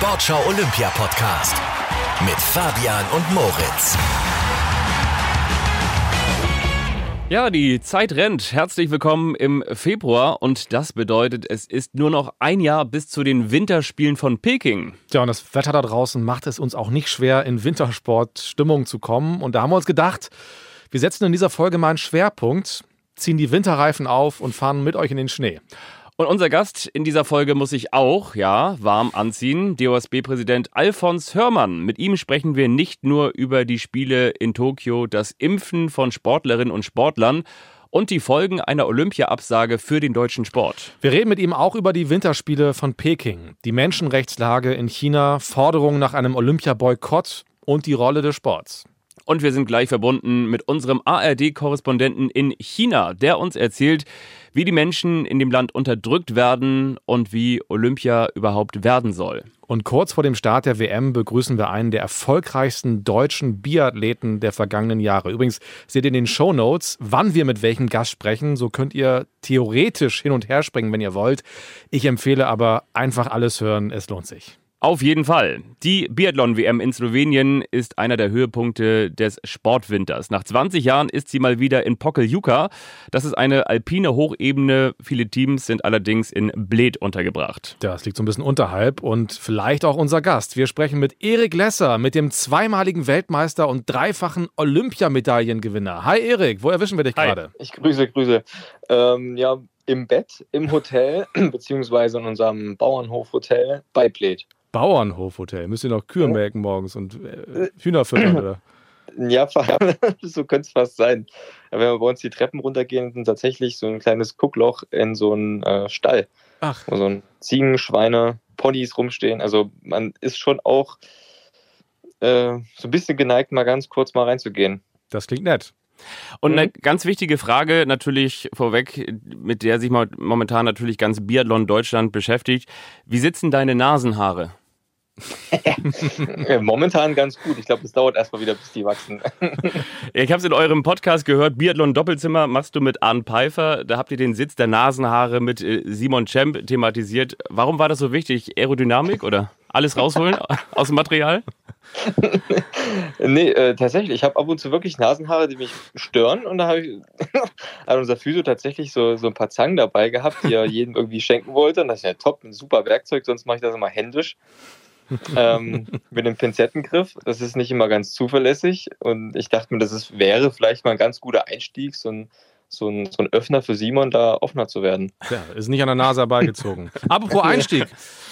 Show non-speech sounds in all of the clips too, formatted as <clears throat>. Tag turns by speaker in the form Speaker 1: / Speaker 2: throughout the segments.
Speaker 1: Sportschau Olympia Podcast mit Fabian und Moritz.
Speaker 2: Ja, die Zeit rennt. Herzlich willkommen im Februar und das bedeutet, es ist nur noch ein Jahr bis zu den Winterspielen von Peking.
Speaker 3: Ja, und das Wetter da draußen macht es uns auch nicht schwer, in Wintersportstimmung zu kommen. Und da haben wir uns gedacht, wir setzen in dieser Folge mal einen Schwerpunkt, ziehen die Winterreifen auf und fahren mit euch in den Schnee.
Speaker 2: Und unser Gast in dieser Folge muss sich auch, ja, warm anziehen. DOSB-Präsident Alfons Hörmann. Mit ihm sprechen wir nicht nur über die Spiele in Tokio, das Impfen von Sportlerinnen und Sportlern und die Folgen einer Olympia-Absage für den deutschen Sport.
Speaker 3: Wir reden mit ihm auch über die Winterspiele von Peking, die Menschenrechtslage in China, Forderungen nach einem Olympia-Boykott und die Rolle des Sports.
Speaker 2: Und wir sind gleich verbunden mit unserem ARD-Korrespondenten in China, der uns erzählt, wie die Menschen in dem Land unterdrückt werden und wie Olympia überhaupt werden soll.
Speaker 3: Und kurz vor dem Start der WM begrüßen wir einen der erfolgreichsten deutschen Biathleten der vergangenen Jahre. Übrigens seht ihr in den Show Notes, wann wir mit welchem Gast sprechen. So könnt ihr theoretisch hin und her springen, wenn ihr wollt. Ich empfehle aber einfach alles hören. Es lohnt sich.
Speaker 2: Auf jeden Fall. Die Biathlon-WM in Slowenien ist einer der Höhepunkte des Sportwinters. Nach 20 Jahren ist sie mal wieder in Pokeljuka. Das ist eine alpine Hochebene. Viele Teams sind allerdings in Bled untergebracht.
Speaker 3: Das liegt so ein bisschen unterhalb und vielleicht auch unser Gast. Wir sprechen mit Erik Lesser, mit dem zweimaligen Weltmeister und dreifachen Olympiamedaillengewinner. Hi Erik, wo erwischen wir dich gerade?
Speaker 4: Ich grüße, grüße. Ähm, ja, im Bett, im Hotel, <clears throat> beziehungsweise in unserem Bauernhofhotel bei Bled.
Speaker 3: Bauernhofhotel. Müsst ihr noch Kühe melken morgens und äh, Hühner füttern, oder? <clears throat>
Speaker 4: Ja, <laughs> so könnte es fast sein. Wenn wir bei uns die Treppen runtergehen, sind tatsächlich so ein kleines Guckloch in so einen äh, Stall. Ach. Wo so ein Ziegen, Schweine, Ponys rumstehen. Also man ist schon auch äh, so ein bisschen geneigt, mal ganz kurz mal reinzugehen.
Speaker 3: Das klingt nett.
Speaker 2: Und eine mhm. ganz wichtige Frage natürlich vorweg, mit der sich momentan natürlich ganz Biathlon Deutschland beschäftigt. Wie sitzen deine Nasenhaare?
Speaker 4: Momentan ganz gut. Ich glaube, es dauert erstmal wieder, bis die wachsen.
Speaker 2: ich habe es in eurem Podcast gehört. Biathlon Doppelzimmer machst du mit Arne Pfeiffer. Da habt ihr den Sitz der Nasenhaare mit äh, Simon Champ thematisiert. Warum war das so wichtig? Aerodynamik oder alles rausholen <laughs> aus dem Material?
Speaker 4: nee, äh, tatsächlich. Ich habe ab und zu wirklich Nasenhaare, die mich stören. Und da ich, <laughs> hat unser Physio tatsächlich so, so ein paar Zangen dabei gehabt, die er <laughs> jedem irgendwie schenken wollte. Und das ist ja top, ein super Werkzeug, sonst mache ich das immer händisch. Ähm, mit dem Pinzettengriff. Das ist nicht immer ganz zuverlässig. Und ich dachte mir, das ist, wäre vielleicht mal ein ganz guter Einstieg, so ein, so ein, so ein Öffner für Simon, da offener zu werden.
Speaker 3: Ja, ist nicht an der Nase herbeigezogen. <laughs> Apropos Einstieg.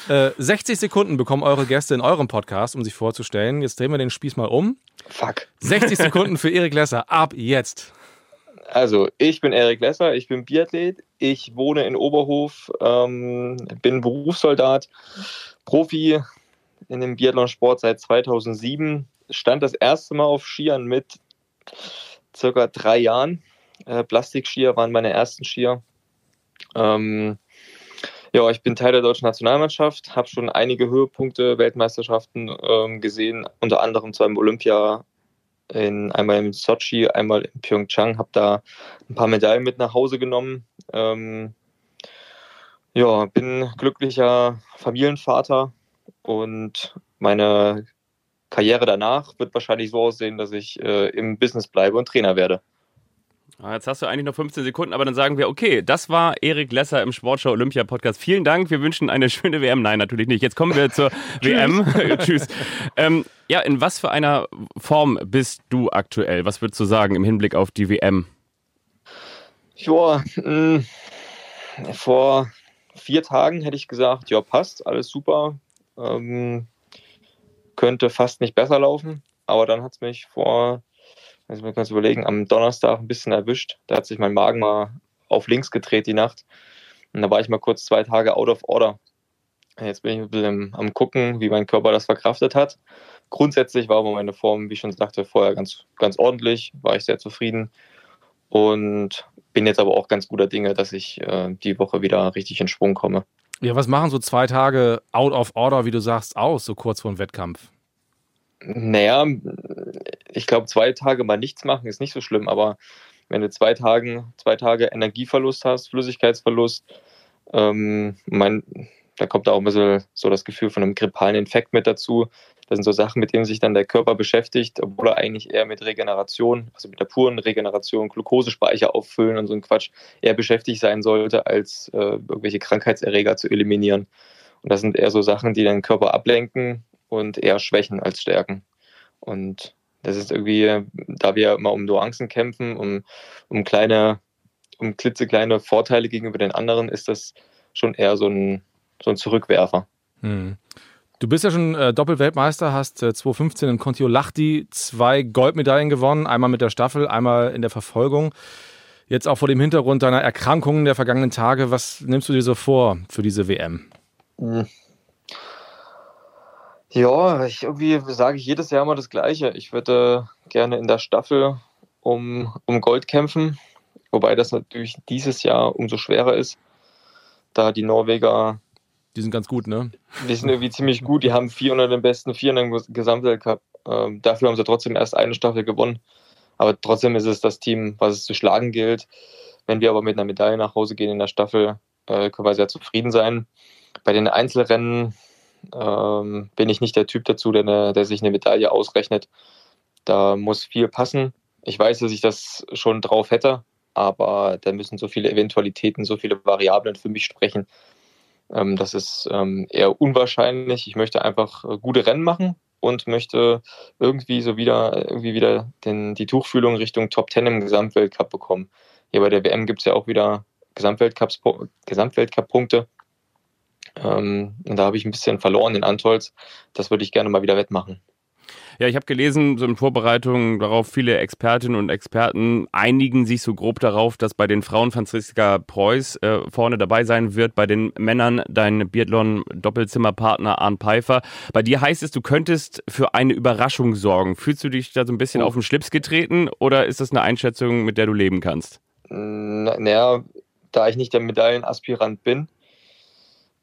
Speaker 3: Äh, 60 Sekunden bekommen eure Gäste in eurem Podcast, um sich vorzustellen. Jetzt drehen wir den Spieß mal um.
Speaker 4: Fuck.
Speaker 3: 60 Sekunden für Erik Lesser. Ab jetzt.
Speaker 4: Also, ich bin Erik Lesser, ich bin Biathlet, ich wohne in Oberhof, ähm, bin Berufssoldat, Profi in dem Biathlon-Sport seit 2007. Stand das erste Mal auf Skiern mit circa drei Jahren. Äh, Plastikskier waren meine ersten Skier. Ähm, ja, ich bin Teil der deutschen Nationalmannschaft, habe schon einige Höhepunkte, Weltmeisterschaften ähm, gesehen, unter anderem zu einem Olympia in, einmal in Sochi, einmal in Pyeongchang, habe da ein paar Medaillen mit nach Hause genommen. Ähm, ja, bin glücklicher Familienvater und meine Karriere danach wird wahrscheinlich so aussehen, dass ich äh, im Business bleibe und Trainer werde.
Speaker 2: Ah, jetzt hast du eigentlich noch 15 Sekunden, aber dann sagen wir, okay, das war Erik Lesser im Sportschau Olympia Podcast. Vielen Dank, wir wünschen eine schöne WM. Nein, natürlich nicht. Jetzt kommen wir zur <laughs> WM. <laughs> Tschüss. Ähm, ja, in was für einer Form bist du aktuell? Was würdest du sagen im Hinblick auf die WM?
Speaker 4: Ja, mh, vor vier Tagen hätte ich gesagt, ja, passt, alles super. Ähm, könnte fast nicht besser laufen, aber dann hat es mich vor also man kann es überlegen, am Donnerstag ein bisschen erwischt. Da hat sich mein Magen mal auf links gedreht die Nacht. Und da war ich mal kurz zwei Tage out of order. Jetzt bin ich ein bisschen am gucken, wie mein Körper das verkraftet hat. Grundsätzlich war aber meine Form, wie ich schon sagte, vorher ganz, ganz ordentlich, war ich sehr zufrieden. Und bin jetzt aber auch ganz guter Dinge, dass ich äh, die Woche wieder richtig in Schwung komme.
Speaker 3: Ja, was machen so zwei Tage out of order, wie du sagst, aus, so kurz vor dem Wettkampf?
Speaker 4: Naja, ich glaube, zwei Tage mal nichts machen ist nicht so schlimm, aber wenn du zwei, Tagen, zwei Tage Energieverlust hast, Flüssigkeitsverlust, ähm, mein, da kommt auch ein bisschen so das Gefühl von einem grippalen Infekt mit dazu. Das sind so Sachen, mit denen sich dann der Körper beschäftigt, obwohl er eigentlich eher mit Regeneration, also mit der puren Regeneration, Glukosespeicher auffüllen und so ein Quatsch, eher beschäftigt sein sollte, als äh, irgendwelche Krankheitserreger zu eliminieren. Und das sind eher so Sachen, die den Körper ablenken und eher schwächen als stärken. Und das ist irgendwie, da wir immer um Nuancen kämpfen, um, um kleine, um klitzekleine Vorteile gegenüber den anderen, ist das schon eher so ein, so ein Zurückwerfer. Hm.
Speaker 3: Du bist ja schon äh, Doppelweltmeister, hast äh, 2015 in Kontiolahti zwei Goldmedaillen gewonnen, einmal mit der Staffel, einmal in der Verfolgung. Jetzt auch vor dem Hintergrund deiner Erkrankungen der vergangenen Tage, was nimmst du dir so vor für diese WM? Hm.
Speaker 4: Ja, ich, irgendwie sage ich jedes Jahr mal das Gleiche. Ich würde gerne in der Staffel um, um Gold kämpfen, wobei das natürlich dieses Jahr umso schwerer ist, da die Norweger.
Speaker 3: Die sind ganz gut, ne?
Speaker 4: Die sind irgendwie ziemlich gut. Die haben 400 den besten vier in im Gesamtweltcup. Ähm, dafür haben sie trotzdem erst eine Staffel gewonnen. Aber trotzdem ist es das Team, was es zu schlagen gilt. Wenn wir aber mit einer Medaille nach Hause gehen in der Staffel, äh, können wir sehr zufrieden sein. Bei den Einzelrennen ähm, bin ich nicht der Typ dazu, der, der sich eine Medaille ausrechnet. Da muss viel passen. Ich weiß, dass ich das schon drauf hätte, aber da müssen so viele Eventualitäten, so viele Variablen für mich sprechen. Ähm, das ist ähm, eher unwahrscheinlich. Ich möchte einfach äh, gute Rennen machen und möchte irgendwie so wieder, irgendwie wieder den, die Tuchfühlung Richtung Top Ten im Gesamtweltcup bekommen. Hier bei der WM gibt es ja auch wieder Gesamtweltcup-Punkte. Ähm, und da habe ich ein bisschen verloren in Antolz. Das würde ich gerne mal wieder wettmachen.
Speaker 2: Ja, ich habe gelesen, so in Vorbereitung darauf, viele Expertinnen und Experten einigen sich so grob darauf, dass bei den Frauen Franziska Preuß äh, vorne dabei sein wird, bei den Männern dein Biathlon-Doppelzimmerpartner Arne Pfeiffer. Bei dir heißt es, du könntest für eine Überraschung sorgen. Fühlst du dich da so ein bisschen oh. auf den Schlips getreten oder ist das eine Einschätzung, mit der du leben kannst?
Speaker 4: Naja, da ich nicht der Medaillenaspirant bin,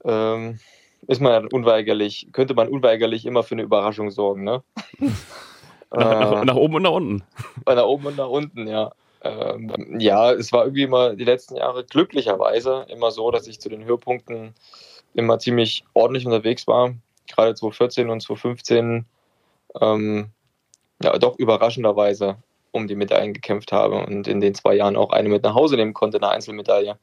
Speaker 4: ähm, ist man unweigerlich, könnte man unweigerlich immer für eine Überraschung sorgen, ne? <laughs>
Speaker 2: nach, nach, nach, oben und nach unten. <laughs>
Speaker 4: Nach oben und nach unten, ja. Ähm, ja, es war irgendwie immer die letzten Jahre glücklicherweise immer so, dass ich zu den Höhepunkten immer ziemlich ordentlich unterwegs war. Gerade 2014 und 2015 ähm, ja, doch überraschenderweise um die Medaillen gekämpft habe und in den zwei Jahren auch eine mit nach Hause nehmen konnte, eine Einzelmedaille.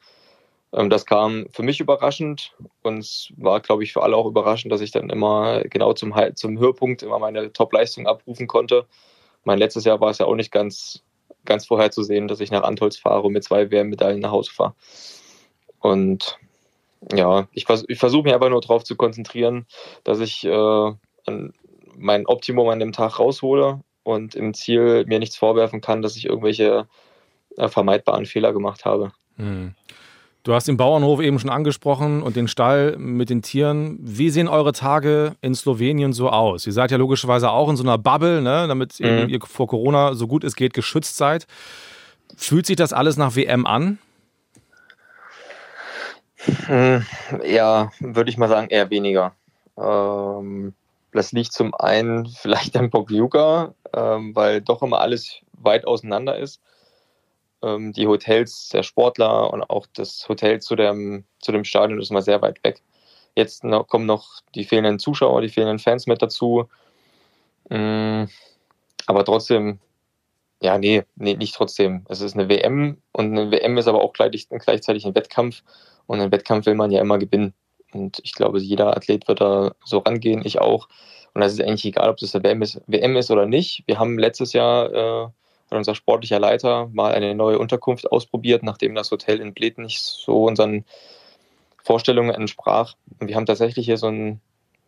Speaker 4: Ähm, das kam für mich überraschend und es war, glaube ich, für alle auch überraschend, dass ich dann immer genau zum, zum Höhepunkt immer meine Top-Leistung abrufen konnte. Mein letztes Jahr war es ja auch nicht ganz, ganz vorherzusehen, dass ich nach Antolz fahre und mit zwei WM-Medaillen nach Hause fahre. Und ja, ich, vers ich versuche mich einfach nur darauf zu konzentrieren, dass ich äh, mein Optimum an dem Tag raushole und im Ziel mir nichts vorwerfen kann, dass ich irgendwelche äh, vermeidbaren Fehler gemacht habe. Hm.
Speaker 3: Du hast den Bauernhof eben schon angesprochen und den Stall mit den Tieren. Wie sehen eure Tage in Slowenien so aus? Ihr seid ja logischerweise auch in so einer Bubble, ne, damit mhm. ihr vor Corona so gut es geht geschützt seid. Fühlt sich das alles nach WM an?
Speaker 4: Hm, ja, würde ich mal sagen, eher weniger. Ähm, das liegt zum einen vielleicht am Pogliuca, ähm, weil doch immer alles weit auseinander ist ähm, die Hotels der Sportler und auch das Hotel zu dem, zu dem Stadion ist immer sehr weit weg. Jetzt noch, kommen noch die fehlenden Zuschauer, die fehlenden Fans mit dazu. Ähm, aber trotzdem, ja, nee, nee, nicht trotzdem. Es ist eine WM und eine WM ist aber auch gleich, gleichzeitig ein Wettkampf und einen Wettkampf will man ja immer gewinnen. Und ich glaube, jeder Athlet wird da so rangehen, ich auch. Und das ist eigentlich egal, ob das eine WM ist, WM ist oder nicht. Wir haben letztes Jahr äh, hat unser sportlicher Leiter mal eine neue Unterkunft ausprobiert, nachdem das Hotel in Bled nicht so unseren Vorstellungen entsprach. Und wir haben tatsächlich hier so einen,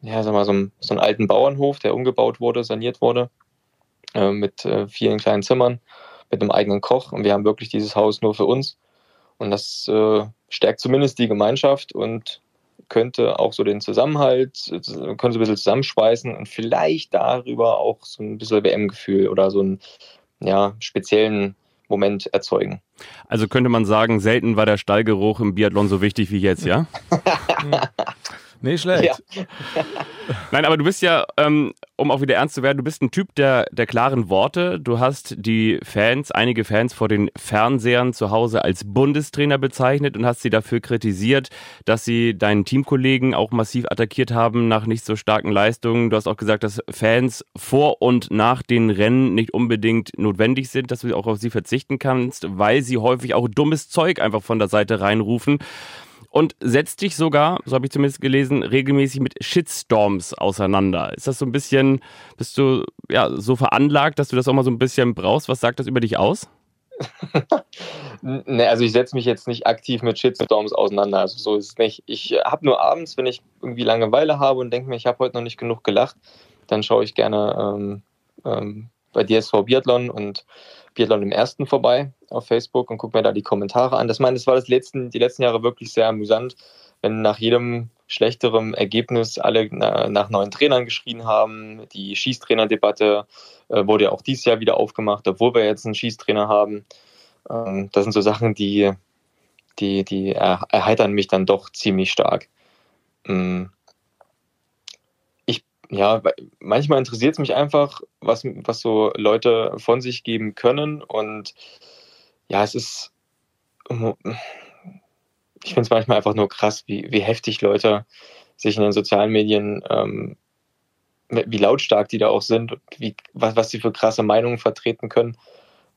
Speaker 4: ja, sag mal, so einen, so einen alten Bauernhof, der umgebaut wurde, saniert wurde, äh, mit äh, vielen kleinen Zimmern, mit einem eigenen Koch. Und wir haben wirklich dieses Haus nur für uns. Und das äh, stärkt zumindest die Gemeinschaft und könnte auch so den Zusammenhalt, könnte so ein bisschen zusammenschweißen und vielleicht darüber auch so ein bisschen WM-Gefühl oder so ein ja, speziellen Moment erzeugen.
Speaker 2: Also könnte man sagen, selten war der Stallgeruch im Biathlon so wichtig wie jetzt, ja? <laughs> <laughs>
Speaker 3: Nicht schlecht.
Speaker 2: Ja. <laughs> Nein, aber du bist ja, ähm, um auch wieder ernst zu werden, du bist ein Typ der, der klaren Worte. Du hast die Fans, einige Fans vor den Fernsehern zu Hause als Bundestrainer bezeichnet und hast sie dafür kritisiert, dass sie deinen Teamkollegen auch massiv attackiert haben nach nicht so starken Leistungen. Du hast auch gesagt, dass Fans vor und nach den Rennen nicht unbedingt notwendig sind, dass du auch auf sie verzichten kannst, weil sie häufig auch dummes Zeug einfach von der Seite reinrufen und setzt dich sogar, so habe ich zumindest gelesen, regelmäßig mit Shitstorms auseinander. Ist das so ein bisschen, bist du ja so veranlagt, dass du das auch mal so ein bisschen brauchst? Was sagt das über dich aus? <laughs>
Speaker 4: ne, also ich setze mich jetzt nicht aktiv mit Shitstorms auseinander. Also so ist es nicht. Ich habe nur abends, wenn ich irgendwie Langeweile habe und denke mir, ich habe heute noch nicht genug gelacht, dann schaue ich gerne ähm, ähm, bei DSV Biathlon und Biathlon im Ersten vorbei auf Facebook und gucke mir da die Kommentare an. Das meine, das war das letzten, die letzten Jahre wirklich sehr amüsant, wenn nach jedem schlechteren Ergebnis alle nach neuen Trainern geschrien haben. Die Schießtrainerdebatte äh, wurde ja auch dieses Jahr wieder aufgemacht, obwohl wir jetzt einen Schießtrainer haben. Ähm, das sind so Sachen, die, die, die erheitern mich dann doch ziemlich stark. Ja, manchmal interessiert es mich einfach, was, was so Leute von sich geben können. Und ja, es ist, ich finde es manchmal einfach nur krass, wie, wie heftig Leute sich in den sozialen Medien, ähm, wie lautstark die da auch sind, wie, was, was sie für krasse Meinungen vertreten können.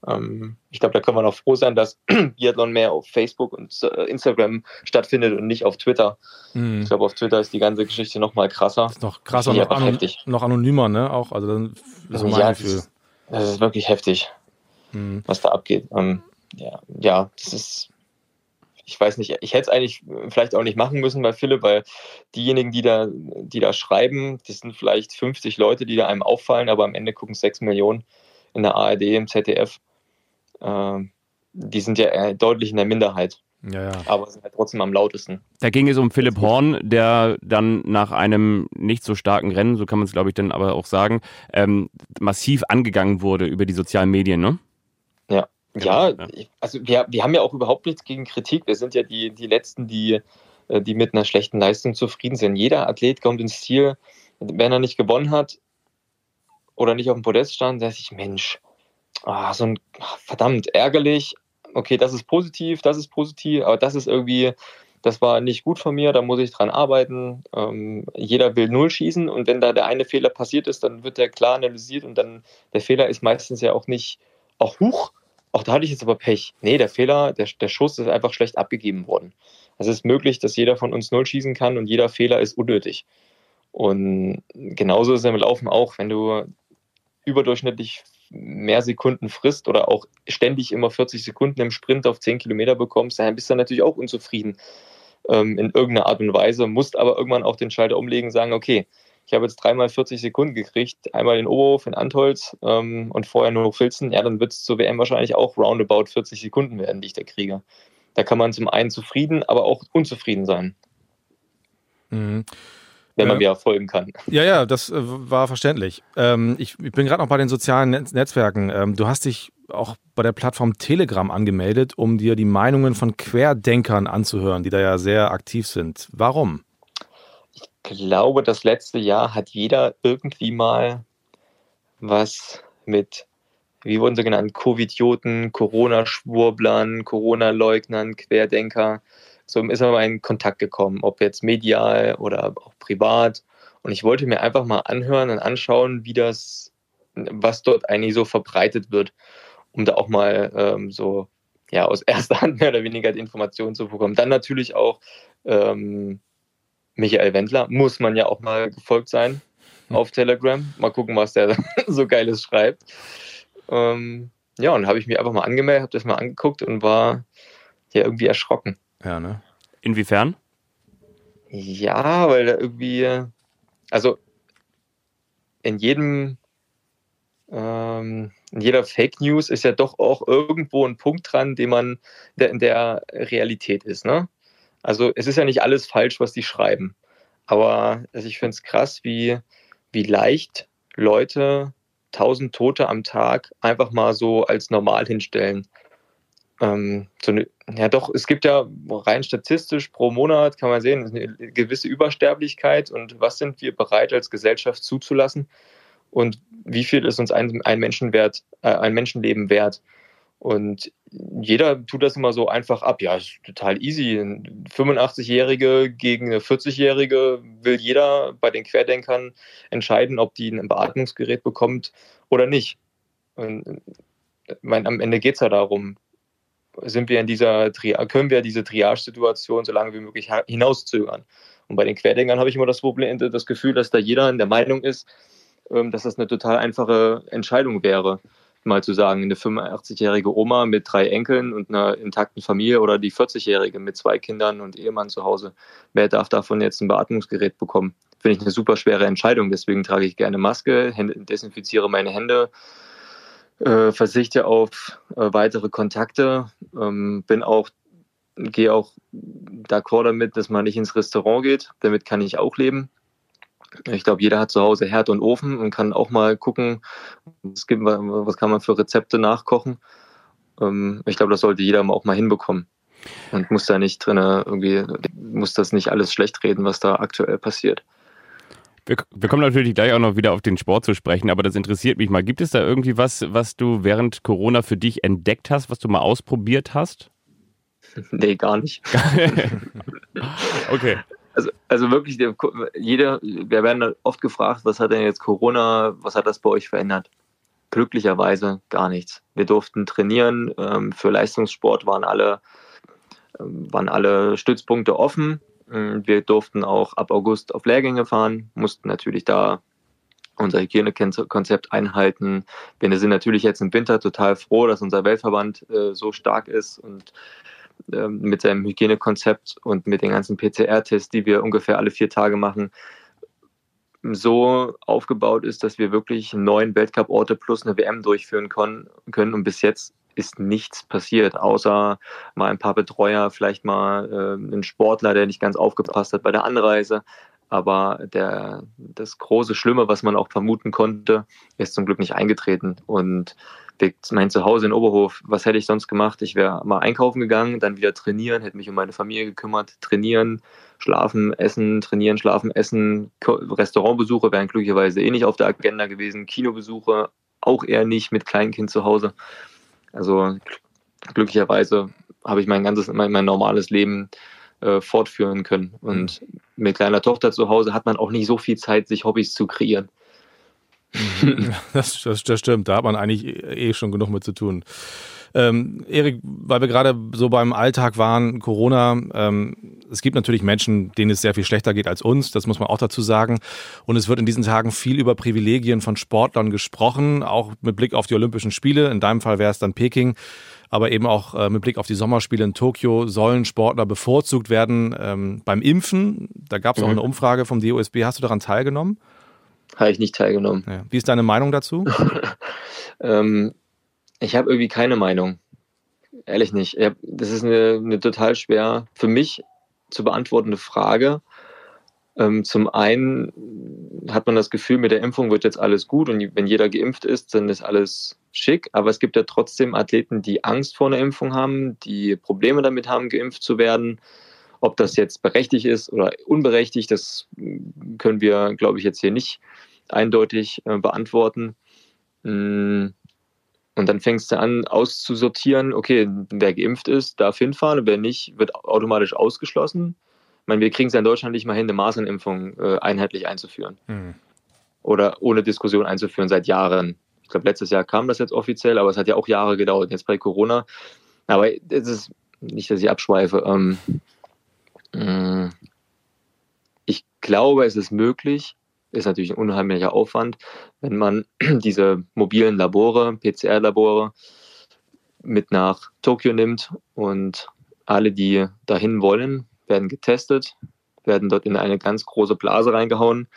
Speaker 4: Ähm, ich glaube, da können wir noch froh sein, dass <clears throat> Biathlon mehr auf Facebook und äh, Instagram stattfindet und nicht auf Twitter. Mhm. Ich glaube, auf Twitter ist die ganze Geschichte noch mal krasser.
Speaker 3: Ist noch krasser und noch, anon noch, anonymer, ne? Auch, also dann
Speaker 4: so mein ja, Gefühl. Das ist, das ist wirklich heftig, mhm. was da abgeht. Ähm, ja, ja, das ist ich weiß nicht, ich hätte es eigentlich vielleicht auch nicht machen müssen bei Philipp, weil diejenigen, die da, die da schreiben, das sind vielleicht 50 Leute, die da einem auffallen, aber am Ende gucken es 6 Millionen in der ARD, im ZDF die sind ja deutlich in der Minderheit. Ja, ja. Aber sind halt trotzdem am lautesten.
Speaker 2: Da ging es um Philipp Horn, der dann nach einem nicht so starken Rennen, so kann man es glaube ich dann aber auch sagen, ähm, massiv angegangen wurde über die sozialen Medien, ne?
Speaker 4: Ja. Ja, ja. also wir, wir haben ja auch überhaupt nichts gegen Kritik. Wir sind ja die, die Letzten, die, äh, die mit einer schlechten Leistung zufrieden sind. Jeder Athlet kommt ins Ziel, wenn er nicht gewonnen hat oder nicht auf dem Podest stand, sagt sich, Mensch, ah, so ein verdammt ärgerlich. Okay, das ist positiv, das ist positiv, aber das ist irgendwie, das war nicht gut von mir, da muss ich dran arbeiten. Ähm, jeder will null schießen und wenn da der eine Fehler passiert ist, dann wird der klar analysiert und dann der Fehler ist meistens ja auch nicht, auch hoch, auch da hatte ich jetzt aber Pech. Nee, der Fehler, der, der Schuss ist einfach schlecht abgegeben worden. Es ist möglich, dass jeder von uns null schießen kann und jeder Fehler ist unnötig. Und genauso ist es im Laufen auch, wenn du überdurchschnittlich mehr Sekunden frisst oder auch ständig immer 40 Sekunden im Sprint auf 10 Kilometer bekommst, dann bist du natürlich auch unzufrieden ähm, in irgendeiner Art und Weise, musst aber irgendwann auch den Schalter umlegen und sagen, okay, ich habe jetzt dreimal 40 Sekunden gekriegt, einmal in Oberhof, in Antholz ähm, und vorher nur Filzen, ja, dann wird es zur WM wahrscheinlich auch roundabout 40 Sekunden werden, die ich da kriege. Da kann man zum einen zufrieden, aber auch unzufrieden sein. Mhm wenn man mir folgen kann.
Speaker 3: Ja, ja, das äh, war verständlich. Ähm, ich, bin gerade noch bei den sozialen Netz Netzwerken. Ähm, du hast dich auch bei der Plattform Telegram angemeldet, um dir die Meinungen von Querdenkern anzuhören, die da ja sehr aktiv sind. Warum?
Speaker 4: Ich glaube, das letzte Jahr hat jeder irgendwie mal was mit, wie wurden sie genannt, Covidioten, Corona-Schwurblern, Corona-Leugnern, Querdenker so ist er mal in Kontakt gekommen, ob jetzt medial oder auch privat. Und ich wollte mir einfach mal anhören und anschauen, wie das, was dort eigentlich so verbreitet wird, um da auch mal ähm, so ja aus <laughs> erster Hand mehr oder weniger die Informationen zu bekommen. Dann natürlich auch ähm, Michael Wendler, muss man ja auch mal gefolgt sein hm. auf Telegram. Mal gucken, was der <laughs> so Geiles schreibt. Ähm, ja, und habe ich mich einfach mal angemeldet, habe das mal angeguckt und war ja irgendwie erschrocken.
Speaker 3: Ja, ne?
Speaker 2: Inwiefern?
Speaker 4: Ja, weil da irgendwie, also in jedem, ähm, in jeder Fake News ist ja doch auch irgendwo ein Punkt dran, den man, der in der Realität ist, ne? Also es ist ja nicht alles falsch, was die schreiben. Aber also ich finde es krass, wie, wie leicht Leute tausend Tote am Tag einfach mal so als normal hinstellen ähm, so eine, ja doch, es gibt ja rein statistisch pro Monat, kann man sehen, eine gewisse Übersterblichkeit und was sind wir bereit als Gesellschaft zuzulassen und wie viel ist uns ein, ein Menschenwert, äh, ein Menschenleben wert. Und jeder tut das immer so einfach ab. Ja, ist total easy. Ein 85-Jährige gegen eine 40-Jährige will jeder bei den Querdenkern entscheiden, ob die ein Beatmungsgerät bekommt oder nicht. Und mein, am Ende geht es ja darum, sind wir in dieser können wir diese Triage-Situation so lange wie möglich hinauszögern. Und bei den Querdenkern habe ich immer das Problem, das Gefühl, dass da jeder in der Meinung ist, ähm, dass das eine total einfache Entscheidung wäre, mal zu sagen, eine 85-jährige Oma mit drei Enkeln und einer intakten Familie oder die 40-jährige mit zwei Kindern und Ehemann zu Hause. Wer darf davon jetzt ein Beatmungsgerät bekommen? Finde ich eine super schwere Entscheidung. Deswegen trage ich gerne Maske, desinfiziere meine Hände, äh, verzichte auf äh, weitere Kontakte, ähm, bin auch, gehe auch d'accord damit, dass man nicht ins Restaurant geht. Damit kann ich auch leben. Ich glaube, jeder hat zu Hause Herd und Ofen und kann auch mal gucken, was, gibt, was kann man für Rezepte nachkochen. Ähm, ich glaube, das sollte jeder auch mal hinbekommen. Und muss da nicht drin irgendwie, muss das nicht alles schlecht reden, was da aktuell passiert.
Speaker 2: Wir, wir, kommen natürlich gleich auch noch wieder auf den Sport zu sprechen, aber das interessiert mich mal. Gibt es da irgendwie was, was du während Corona für dich entdeckt hast, was du mal ausprobiert hast? <laughs>
Speaker 4: Nee, gar nicht. <laughs>
Speaker 2: okay.
Speaker 4: Also, also wirklich, jeder, wir werden oft gefragt, was hat denn jetzt Corona, was hat das bei euch verändert? Glücklicherweise gar nichts. Wir durften trainieren, ähm, für Leistungssport waren alle, ähm, waren alle Stützpunkte offen. Ähm, wir durften auch ab August auf Lehrgänge fahren, mussten natürlich da unser Hygienekonzept einhalten. Wir sind natürlich jetzt im Winter total froh, dass unser Weltverband äh, so stark ist und äh, mit seinem Hygienekonzept und mit den ganzen PCR-Tests, die wir ungefähr alle vier Tage machen, so aufgebaut ist, dass wir wirklich neun Weltcup-Orte plus eine WM durchführen können. Und bis jetzt ist nichts passiert, außer mal ein paar Betreuer, vielleicht mal äh, ein Sportler, der nicht ganz aufgepasst hat bei der Anreise. Aber der, das große Schlimme, was man auch vermuten konnte, ist zum Glück nicht eingetreten. Und mein Zuhause in Oberhof, was hätte ich sonst gemacht? Ich wäre mal einkaufen gegangen, dann wieder trainieren, hätte mich um meine Familie gekümmert, trainieren, schlafen, essen, trainieren, schlafen, essen. Restaurantbesuche wären glücklicherweise eh nicht auf der Agenda gewesen, Kinobesuche auch eher nicht mit Kleinkind zu Hause. Also glücklicherweise habe ich mein ganzes, mein, mein normales Leben äh, fortführen können. Und mhm. mit kleiner Tochter zu Hause hat man auch nicht so viel Zeit, sich Hobbys zu kreieren. <laughs>
Speaker 3: Das, das, das stimmt, da hat man eigentlich eh schon genug mit zu tun. Ähm, Erik, weil wir gerade so beim Alltag waren, Corona, ähm, es gibt natürlich Menschen, denen es sehr viel schlechter geht als uns, das muss man auch dazu sagen. Und es wird in diesen Tagen viel über Privilegien von Sportlern gesprochen, auch mit Blick auf die Olympischen Spiele. In deinem Fall wäre es dann Peking aber eben auch äh, mit Blick auf die Sommerspiele in Tokio sollen Sportler bevorzugt werden ähm, beim Impfen. Da gab es mhm. auch eine Umfrage vom DOSB. Hast du daran teilgenommen?
Speaker 4: Habe ich nicht teilgenommen.
Speaker 3: Ja. Wie ist deine Meinung dazu? <laughs>
Speaker 4: ähm, ich habe irgendwie keine Meinung. Ehrlich nicht. Das ist eine, eine, total schwer für mich zu beantwortende Frage. Ähm, zum einen hat man das Gefühl, mit der Impfung wird jetzt alles gut und wenn jeder geimpft ist, dann ist alles schick. Aber es gibt ja trotzdem Athleten, die Angst vor einer Impfung haben, die Probleme damit haben, geimpft zu werden. Ob das jetzt berechtigt ist oder unberechtigt, das können wir, glaube ich, jetzt hier nicht eindeutig äh, beantworten. Mm, und dann fängst du an auszusortieren, okay, wer geimpft ist, darf hinfahren und wer nicht, wird automatisch ausgeschlossen. Ich meine, wir kriegen es ja in Deutschland nicht mal hin, eine Masernimpfung äh, einheitlich einzuführen. Mhm. Oder ohne Diskussion einzuführen seit Jahren. Ich glaube, letztes Jahr kam das jetzt offiziell, aber es hat ja auch Jahre gedauert, jetzt bei Corona. Aber es ist nicht, dass ich abschweife. Ähm, mm, ich glaube, es ist möglich, ist natürlich ein unheimlicher Aufwand, wenn man <clears throat> diese mobilen Labore, PCR-Labore, mit nach Tokio nimmt und alle, die dahin wollen, werden getestet, werden dort in eine ganz große Blase reingehauen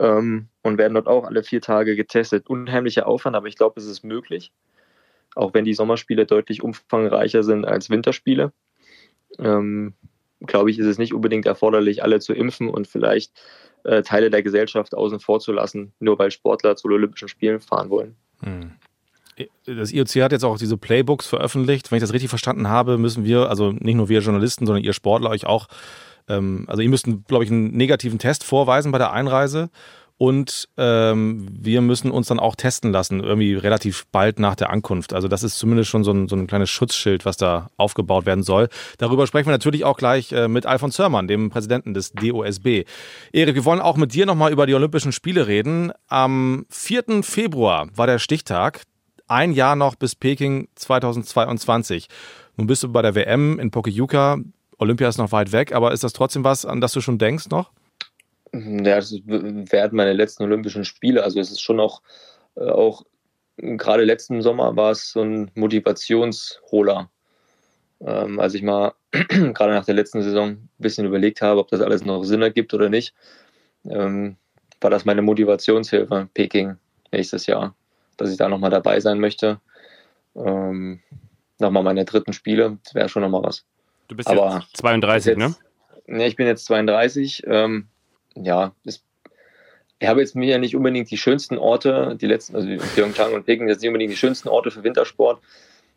Speaker 4: ähm, und werden dort auch alle vier Tage getestet. Unheimlicher Aufwand, aber ich glaube, es ist möglich, auch wenn die Sommerspiele deutlich umfangreicher sind als Winterspiele. Ähm, glaube ich, ist es nicht unbedingt erforderlich, alle zu impfen und vielleicht äh, Teile der Gesellschaft außen vor zu lassen, nur weil Sportler zu Olympischen Spielen fahren wollen. Hm.
Speaker 3: das IOC hat jetzt auch diese Playbooks veröffentlicht. Wenn ich das richtig verstanden habe, müssen wir, also nicht nur wir Journalisten, sondern ihr Sportler euch auch, ähm, also ihr müsst, glaube ich, einen negativen Test vorweisen bei der Einreise. Und ähm, wir müssen uns dann auch testen lassen, irgendwie relativ bald nach der Ankunft. Also das ist zumindest schon so ein, so ein kleines Schutzschild, was da aufgebaut werden soll. Darüber sprechen wir natürlich auch gleich äh, mit Alfons Zörmann, dem Präsidenten des DOSB. Erik, wir wollen auch mit dir nochmal über die Olympischen Spiele reden. Am 4. Februar war der Stichtag. Ein Jahr noch bis Peking 2022. Nun bist du bei der WM in Pokljuka. Olympia ist noch weit weg, aber ist das trotzdem was, an das du schon denkst noch?
Speaker 4: Ja, das werden meine letzten Olympischen Spiele. Also es ist schon auch, äh, auch gerade letzten Sommer war es so ein Motivationsholer. Ähm, als ich mal <clears throat> gerade nach der letzten Saison ein bisschen überlegt habe, ob das alles noch Sinn ergibt oder nicht, ähm, war das meine Motivationshilfe, Peking nächstes Jahr, dass ich da nochmal dabei sein möchte. Ähm, nochmal meine dritten Spiele, das wäre schon nochmal was.
Speaker 2: Du bist Aber jetzt 32, jetzt,
Speaker 4: ne? Ne, ich bin jetzt 32. Ähm, ja, ist, ich habe jetzt mir ja nicht unbedingt die schönsten Orte, die letzten, also Pyeongchang und Peking, jetzt nicht unbedingt die schönsten Orte für Wintersport,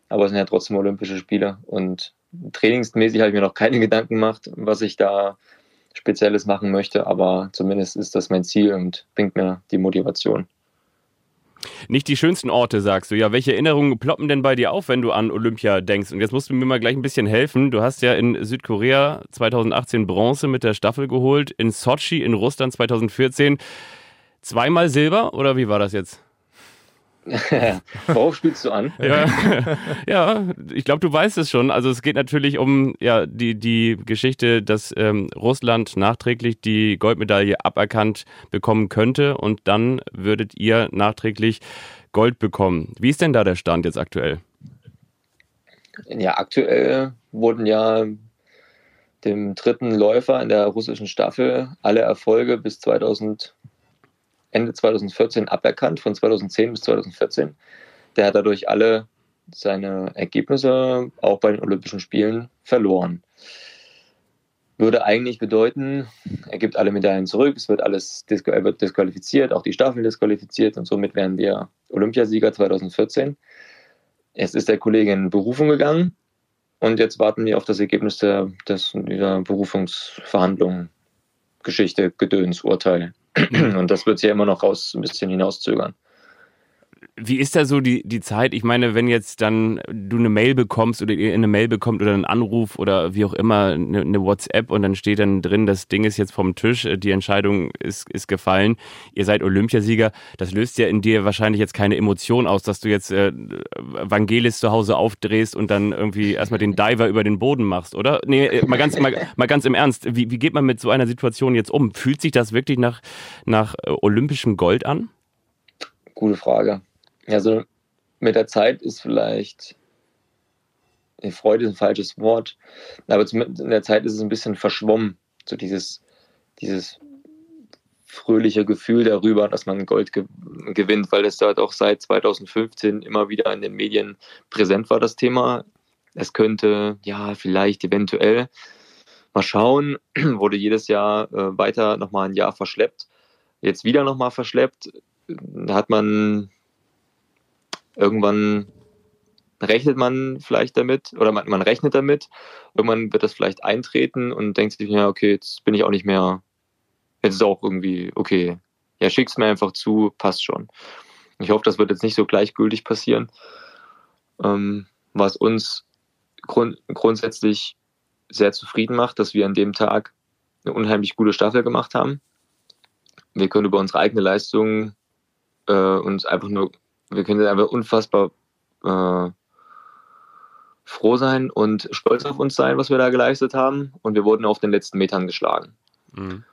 Speaker 4: aber es sind ja trotzdem Olympische Spiele und trainingsmäßig habe ich mir noch keine <laughs> Gedanken gemacht, was ich da Spezielles machen möchte, aber zumindest ist das mein Ziel und bringt mir die Motivation.
Speaker 2: Nicht die schönsten Orte, sagst du. Ja, welche Erinnerungen ploppen denn bei dir auf, wenn du an Olympia denkst? Und jetzt musst du mir mal gleich ein bisschen helfen. Du hast ja in Südkorea 2018 Bronze mit der Staffel geholt, in Sochi in Russland 2014 zweimal Silber oder wie war das jetzt? <laughs>
Speaker 4: Worauf spielst du an?
Speaker 2: Ja, <laughs> ja ich glaube, du weißt es schon. Also es geht natürlich um ja, die, die Geschichte, dass ähm, Russland nachträglich die Goldmedaille aberkannt bekommen könnte und dann würdet ihr nachträglich Gold bekommen. Wie ist denn da der Stand jetzt aktuell?
Speaker 4: Ja, aktuell wurden ja dem dritten Läufer in der russischen Staffel alle Erfolge bis 2000 Ende 2014 aberkannt, von 2010 bis 2014. Der hat dadurch alle seine Ergebnisse auch bei den Olympischen Spielen verloren. Würde eigentlich bedeuten, er gibt alle Medaillen zurück, es wird alles er wird disqualifiziert, auch die Staffel disqualifiziert und somit wären wir Olympiasieger 2014. Jetzt ist der Kollege in Berufung gegangen und jetzt warten wir auf das Ergebnis der, des, dieser Berufungsverhandlungen, Geschichte, Gedöns, Urteil. Und das wird sich ja immer noch raus, ein bisschen hinauszögern.
Speaker 2: Wie ist da so die, die Zeit? Ich meine, wenn jetzt dann du eine Mail bekommst oder ihr eine Mail bekommt oder einen Anruf oder wie auch immer, eine, eine, WhatsApp und dann steht dann drin, das Ding ist jetzt vom Tisch, die Entscheidung ist, ist gefallen, ihr seid Olympiasieger, das löst ja in dir wahrscheinlich jetzt keine Emotion aus, dass du jetzt äh, Vangelis zu Hause aufdrehst und dann irgendwie erstmal den Diver über den Boden machst, oder? Nee, äh, mal ganz, mal, mal ganz im Ernst, wie, wie geht man mit so einer Situation jetzt um? Fühlt sich das wirklich nach, nach äh, olympischem Gold an?
Speaker 4: Gute Frage. Also mit der Zeit ist vielleicht, Freude ist ein falsches Wort, aber in der Zeit ist es ein bisschen verschwommen, so dieses, dieses fröhliche Gefühl darüber, dass man Gold ge gewinnt, weil es dort auch seit 2015 immer wieder in den Medien präsent war, das Thema. Es könnte, ja, vielleicht, eventuell, mal schauen, <clears throat> wurde jedes Jahr äh, weiter nochmal ein Jahr verschleppt, jetzt wieder nochmal verschleppt. Da hat man Irgendwann rechnet man vielleicht damit oder man, man rechnet damit. Irgendwann wird das vielleicht eintreten und denkt sich, ja, okay, jetzt bin ich auch nicht mehr, jetzt ist auch irgendwie, okay, ja, schick's mir einfach zu, passt schon. Ich hoffe, das wird jetzt nicht so gleichgültig passieren. Ähm, was uns grund grundsätzlich sehr zufrieden macht, dass wir an dem Tag eine unheimlich gute Staffel gemacht haben. Wir können über unsere eigene Leistung äh, uns einfach nur wir können einfach unfassbar äh, froh sein und stolz auf uns sein, was wir da geleistet haben. Und wir wurden auf den letzten Metern geschlagen. Mhm.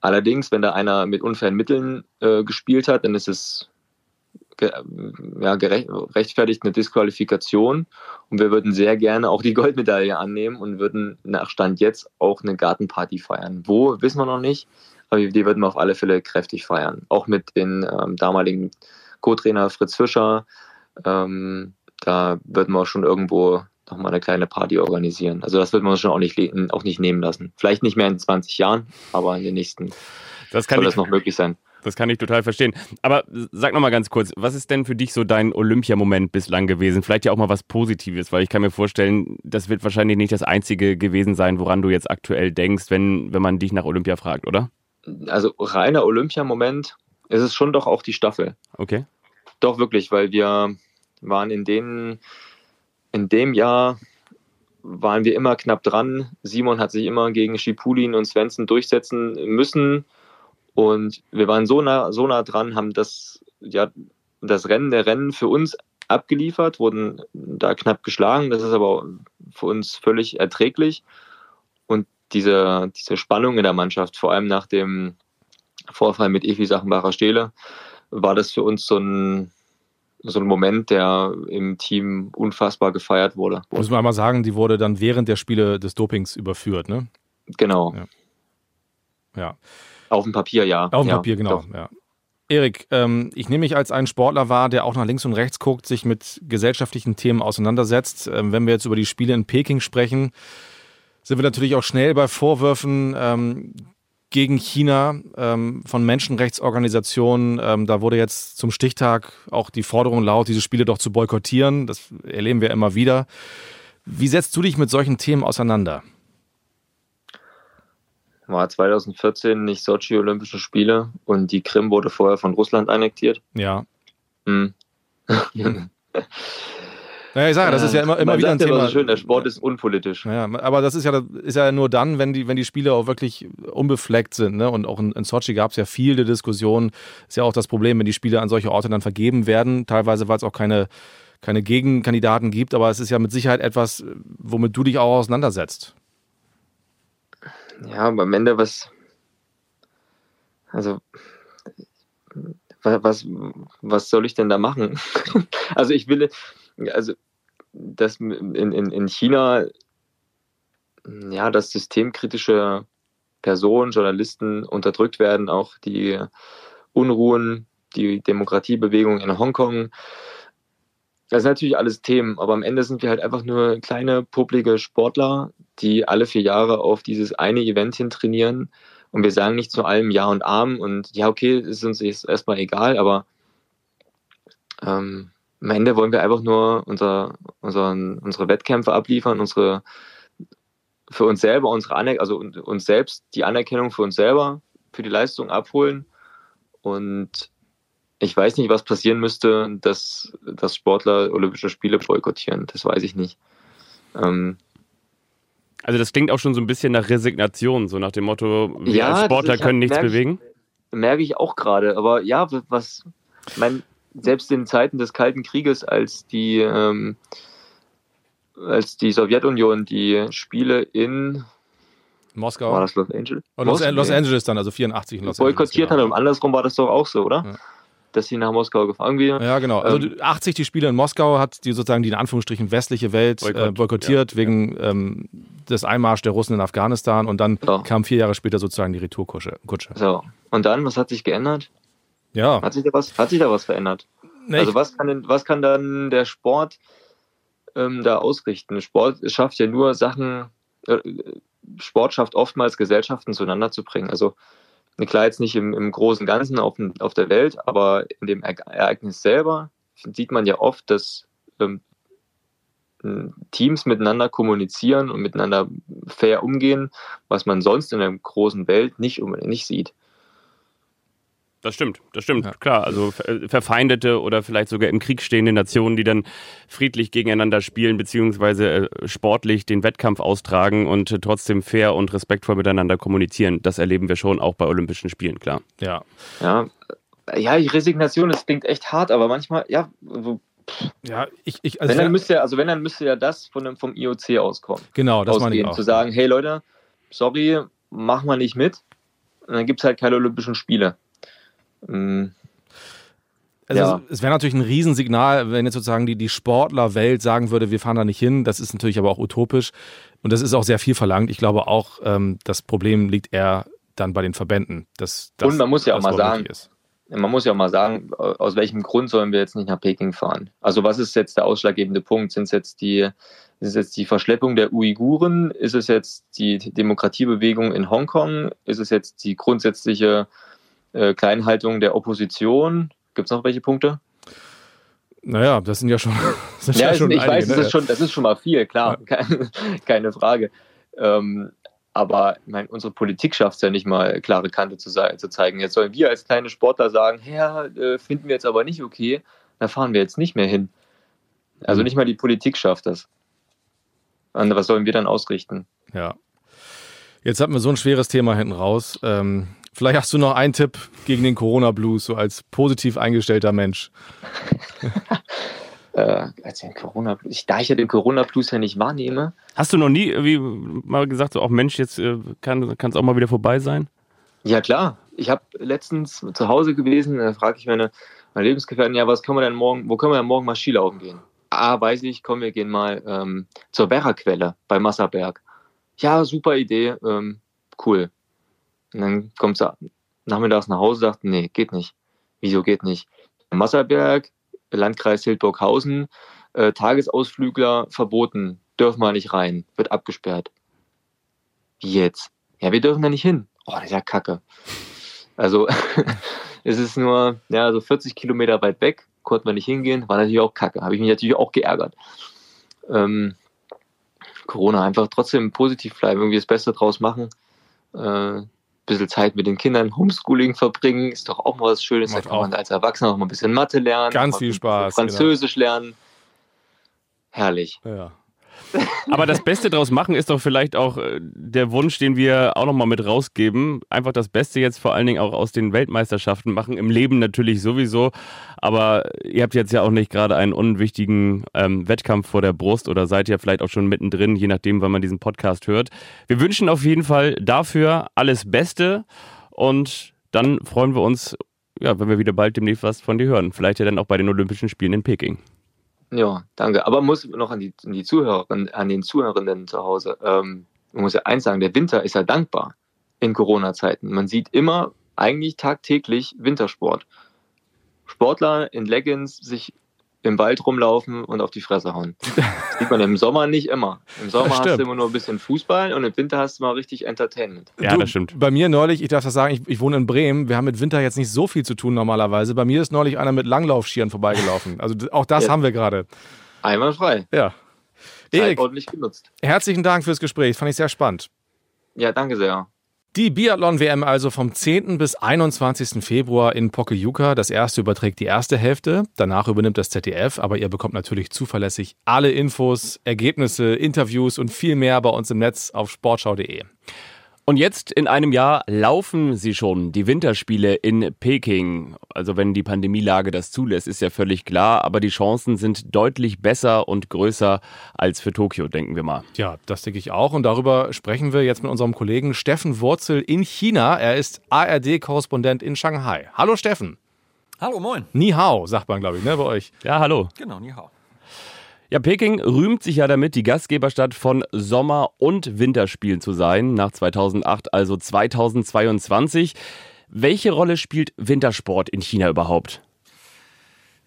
Speaker 4: Allerdings, wenn da einer mit unfairen Mitteln äh, gespielt hat, dann ist es ge ja, gerechtfertigt eine Disqualifikation. Und wir würden sehr gerne auch die Goldmedaille annehmen und würden nach Stand jetzt auch eine Gartenparty feiern. Wo, wissen wir noch nicht, aber die würden wir auf alle Fälle kräftig feiern. Auch mit den ähm, damaligen Co-Trainer Fritz Fischer. Ähm, da würden wir schon irgendwo nochmal eine kleine Party organisieren. Also das wird man uns schon auch nicht, auch nicht nehmen lassen. Vielleicht nicht mehr in 20 Jahren, aber in den nächsten
Speaker 2: das kann soll ich, das noch möglich sein. Das kann ich total verstehen. Aber sag noch mal ganz kurz, was ist denn für dich so dein Olympiamoment bislang gewesen? Vielleicht ja auch mal was Positives, weil ich kann mir vorstellen, das wird wahrscheinlich nicht das einzige gewesen sein, woran du jetzt aktuell denkst, wenn, wenn man dich nach Olympia fragt, oder?
Speaker 4: Also reiner Olympiamoment ist es schon doch auch die Staffel.
Speaker 2: Okay.
Speaker 4: Doch wirklich, weil wir waren in den in dem Jahr waren wir immer knapp dran. Simon hat sich immer gegen Schipulin und Svensson durchsetzen müssen. Und wir waren so nah, so nah dran, haben das, ja, das Rennen der Rennen für uns abgeliefert, wurden da knapp geschlagen. Das ist aber für uns völlig erträglich. Und diese, diese Spannung in der Mannschaft, vor allem nach dem Vorfall mit Evi Sachenbacher Stehle, war das für uns so ein, so ein Moment, der im Team unfassbar gefeiert wurde.
Speaker 3: Muss man einmal sagen, die wurde dann während der Spiele des Dopings überführt, ne?
Speaker 4: Genau.
Speaker 3: Ja. ja.
Speaker 4: Auf dem Papier, ja.
Speaker 3: Auf dem
Speaker 4: ja,
Speaker 3: Papier, genau. Ja. Erik, ähm, ich nehme mich als einen Sportler wahr, der auch nach links und rechts guckt, sich mit gesellschaftlichen Themen auseinandersetzt. Ähm, wenn wir jetzt über die Spiele in Peking sprechen, sind wir natürlich auch schnell bei Vorwürfen ähm, gegen China ähm, von Menschenrechtsorganisationen. Ähm, da wurde jetzt zum Stichtag auch die Forderung laut, diese Spiele doch zu boykottieren. Das erleben wir immer wieder. Wie setzt du dich mit solchen Themen auseinander?
Speaker 4: War 2014 nicht Sochi Olympische Spiele und die Krim wurde vorher von Russland annektiert.
Speaker 3: Ja.
Speaker 4: Hm. <laughs> <laughs>
Speaker 3: Naja, ich sage, das ist ja immer, immer
Speaker 4: Man
Speaker 3: wieder ein
Speaker 4: immer
Speaker 3: Thema.
Speaker 4: So schön, der Sport ist unpolitisch.
Speaker 3: Ja, aber das ist ja, ist ja nur dann, wenn die, wenn die Spiele auch wirklich unbefleckt sind. Ne? Und auch in, in Sochi gab es ja viele Diskussionen. Ist ja auch das Problem, wenn die Spiele an solche Orte dann vergeben werden. Teilweise, weil es auch keine, keine Gegenkandidaten gibt. Aber es ist ja mit Sicherheit etwas, womit du dich auch auseinandersetzt.
Speaker 4: Ja, aber am Ende was. Also. wa- Was, was soll ich denn da machen? <laughs> also ich will, also dass in, in, in China ja, dass systemkritische Personen, Journalisten unterdrückt werden, auch die Unruhen, die Demokratiebewegung in Hongkong. Das sind natürlich alles Themen, aber am Ende sind wir halt einfach nur kleine, publige Sportler, die alle vier Jahre auf dieses eine Event hin trainieren. Und wir sagen nicht zu allem Ja und Arm und ja, okay, ist uns erstmal egal, aber ähm, am Ende wollen wir einfach nur unser, unseren, unsere Wettkämpfe abliefern, unsere für uns selber, unsere Aner also uns selbst die Anerkennung für uns selber, für die Leistung abholen. Und ich weiß nicht, was passieren müsste, dass, dass Sportler Olympische Spiele boykottieren. Das weiß ich nicht. Ähm,
Speaker 2: Also das klingt auch schon so ein bisschen nach Resignation, so nach dem Motto, wir
Speaker 4: Ja,
Speaker 2: als Sportler
Speaker 4: hab-
Speaker 2: können nichts
Speaker 4: merk ich-
Speaker 2: bewegen.
Speaker 4: merke ich auch gerade. Aber ja, was, ich meine, selbst in Zeiten des Kalten Krieges, als die, ähm, als die Sowjetunion die Spiele in,
Speaker 3: Moskau.
Speaker 4: war das Los Angeles?
Speaker 3: Und Los? Los Angeles dann, also 84 in Los
Speaker 4: boykottiert
Speaker 3: Angeles.
Speaker 4: hat und andersrum war das doch auch so, oder?
Speaker 3: Ja.
Speaker 4: Dass sie nach Moskau gefahren sind.
Speaker 3: Ja, genau. Also
Speaker 4: Ähm,
Speaker 3: die 80 die Spiele in Moskau hat die sozusagen die in Anführungsstrichen westliche Welt
Speaker 2: Boykott,
Speaker 3: äh, boykottiert wegen Ähm, des Einmarsch der Russen in Afghanistan und dann
Speaker 4: Ja.
Speaker 3: kam vier Jahre später sozusagen die Retourkutsche. Kutsche.
Speaker 4: So. Und dann, was hat sich geändert?
Speaker 3: Ja.
Speaker 4: Hat sich da was, hat sich da was verändert?
Speaker 3: Ne,
Speaker 4: also was kann denn, was kann dann der Sport ähm, da ausrichten? Sport schafft ja nur Sachen, äh, Sport schafft oftmals Gesellschaften zueinander zu bringen. Also klar jetzt nicht im, im großen Ganzen auf, auf der Welt, aber in dem Ere- Ereignis selber sieht man ja oft, dass ähm, Teams miteinander kommunizieren und miteinander fair umgehen, was man sonst in der großen Welt nicht, nicht sieht.
Speaker 2: Das stimmt, das stimmt,
Speaker 3: Ja.
Speaker 2: klar. Also ver- verfeindete oder vielleicht sogar im Krieg stehende Nationen, die dann friedlich gegeneinander spielen, beziehungsweise äh, sportlich den Wettkampf austragen und äh, trotzdem fair und respektvoll miteinander kommunizieren. Das erleben wir schon auch bei Olympischen Spielen, klar.
Speaker 3: ja.
Speaker 4: Ja, ja, die Resignation, das klingt echt hart, aber manchmal, ja, so
Speaker 3: Ja, ich, ich also
Speaker 4: wenn dann müsste ja, also wenn dann müsste ja das von dem, vom IOC auskommen.
Speaker 3: genau, das meine ich auch.
Speaker 4: zu sagen, hey Leute, sorry, machen wir nicht mit. Und dann gibt es halt keine Olympischen Spiele. Mm,
Speaker 3: Also
Speaker 4: Ja.
Speaker 3: es, es wäre natürlich ein Riesensignal, wenn jetzt sozusagen die, die Sportlerwelt sagen würde, wir fahren da nicht hin. Das ist natürlich aber auch utopisch. Und das ist auch sehr viel verlangt. Ich glaube auch, ähm, das Problem liegt eher dann bei den Verbänden. Dass, dass
Speaker 4: Und man muss ja auch mal sagen,
Speaker 3: Ist.
Speaker 4: Man muss ja auch mal sagen, aus welchem Grund sollen wir jetzt nicht nach Peking fahren? Also was ist jetzt der ausschlaggebende Punkt? Sind es jetzt die, ist es jetzt die Verschleppung der Uiguren? Ist es jetzt die Demokratiebewegung in Hongkong? Ist es jetzt die grundsätzliche äh, Kleinhaltung der Opposition. Gibt es noch welche Punkte?
Speaker 3: Naja, das sind ja schon. <laughs>
Speaker 4: Sind ja, ja schon ich einige, weiß, ne? das, ist schon, das ist schon mal viel, klar, ja. keine, <laughs> keine, Frage. Ähm, aber meine, unsere Politik schafft es ja nicht mal, klare Kante zu, zu, zeigen. Jetzt sollen wir als kleine Sportler sagen, ja, äh, finden wir jetzt aber nicht okay, da fahren wir jetzt nicht mehr hin. Also mhm. nicht mal die Politik schafft das. Und was sollen wir dann ausrichten?
Speaker 3: Ja. Jetzt hatten wir so ein schweres Thema hinten raus. Ähm, vielleicht hast du noch einen Tipp gegen den Corona-Blues, so als positiv eingestellter Mensch. <laughs>
Speaker 4: äh, als den Corona ich, da ich ja den Corona-Blues ja nicht wahrnehme.
Speaker 2: Hast du noch nie wie mal gesagt, so auch Mensch, jetzt äh, kann es auch mal wieder vorbei sein?
Speaker 4: Ja, klar. Ich habe letztens zu Hause gewesen, da frage ich meine, meine Lebensgefährten, ja, was können wir denn morgen, wo können wir denn morgen mal Skilaufen gehen? Ah, weiß ich, komm, wir gehen mal ähm, zur Werraquelle bei Masserberg. Ja, super Idee, ähm, cool. Und dann kommt sie nachmittags nach Hause sagt, nee, geht nicht. Wieso geht nicht? Masserberg, Landkreis Hildburghausen, äh, Tagesausflügler verboten, dürfen wir nicht rein, wird abgesperrt. Wie jetzt? Ja, wir dürfen da nicht hin. Oh, das ist ja kacke. Also, <laughs> es ist nur ja, so 40 Kilometer weit weg, konnten wir nicht hingehen, war natürlich auch kacke. Habe ich mich natürlich auch geärgert. Ähm, Corona einfach trotzdem positiv bleiben, irgendwie das Beste draus machen. Äh, bisschen Zeit mit den Kindern, Homeschooling verbringen, ist doch auch mal was Schönes. da kann man als Erwachsener auch mal ein bisschen Mathe lernen.
Speaker 3: Ganz viel Spaß.
Speaker 4: Französisch genau. lernen. Herrlich.
Speaker 3: Ja. <laughs>
Speaker 2: Aber das Beste draus machen ist doch vielleicht auch äh, der Wunsch, den wir auch nochmal mit rausgeben. Einfach das Beste jetzt vor allen Dingen auch aus den Weltmeisterschaften machen. Im Leben natürlich sowieso. Aber ihr habt jetzt ja auch nicht gerade einen unwichtigen ähm, Wettkampf vor der Brust oder seid ihr vielleicht auch schon mittendrin, je nachdem, wann man diesen Podcast hört. Wir wünschen auf jeden Fall dafür alles Beste und dann freuen wir uns, ja, wenn wir wieder bald demnächst was von dir hören. Vielleicht ja dann auch bei den Olympischen Spielen in Peking.
Speaker 4: Ja, danke. Aber muss noch an die, an die Zuhörerinnen, an den Zuhörenden zu Hause. Ähm, man muss ja eins sagen, der Winter ist ja dankbar in Corona-Zeiten. Man sieht immer eigentlich tagtäglich Wintersport. Sportler in Leggings sich im Wald rumlaufen und auf die Fresse hauen. Das <laughs> sieht man im Sommer nicht immer. Im Sommer hast du immer nur ein bisschen Fußball und im Winter hast du mal richtig Entertainment.
Speaker 3: Ja, du, das stimmt. Bei mir neulich, ich darf das sagen, ich, ich, wohne in Bremen, wir haben mit Winter jetzt nicht so viel zu tun normalerweise. Bei mir ist neulich einer mit Langlaufschieren vorbeigelaufen. Also auch das ja. haben wir gerade.
Speaker 4: Einmal frei.
Speaker 3: Ja.
Speaker 4: Erik, ordentlich genutzt.
Speaker 3: Herzlichen Dank fürs Gespräch, fand ich sehr spannend.
Speaker 4: Ja, danke sehr.
Speaker 3: Die Biathlon-WM also vom 10. bis 21. Februar in Pokljuka. Das erste überträgt die erste Hälfte, danach übernimmt das ZDF, aber ihr bekommt natürlich zuverlässig alle Infos, Ergebnisse, Interviews und viel mehr bei uns im Netz auf sportschau.de.
Speaker 2: Und jetzt in einem Jahr laufen sie schon, die Winterspiele in Peking. Also wenn die Pandemielage das zulässt, ist ja völlig klar, aber die Chancen sind deutlich besser und größer als für Tokio, denken wir mal.
Speaker 3: Ja, das denke ich auch. Und darüber sprechen wir jetzt mit unserem Kollegen Steffen Wurzel in China. Er ist ARD-Korrespondent in Shanghai. Hallo Steffen.
Speaker 5: Hallo, moin.
Speaker 3: Ni hao, sagt man, glaube ich, ne, bei euch.
Speaker 2: Ja, hallo.
Speaker 5: Genau, ni hao.
Speaker 2: Ja, Peking rühmt sich ja damit, die Gastgeberstadt von Sommer- und Winterspielen zu sein, nach 2008, also 2022. Welche Rolle spielt Wintersport in China überhaupt?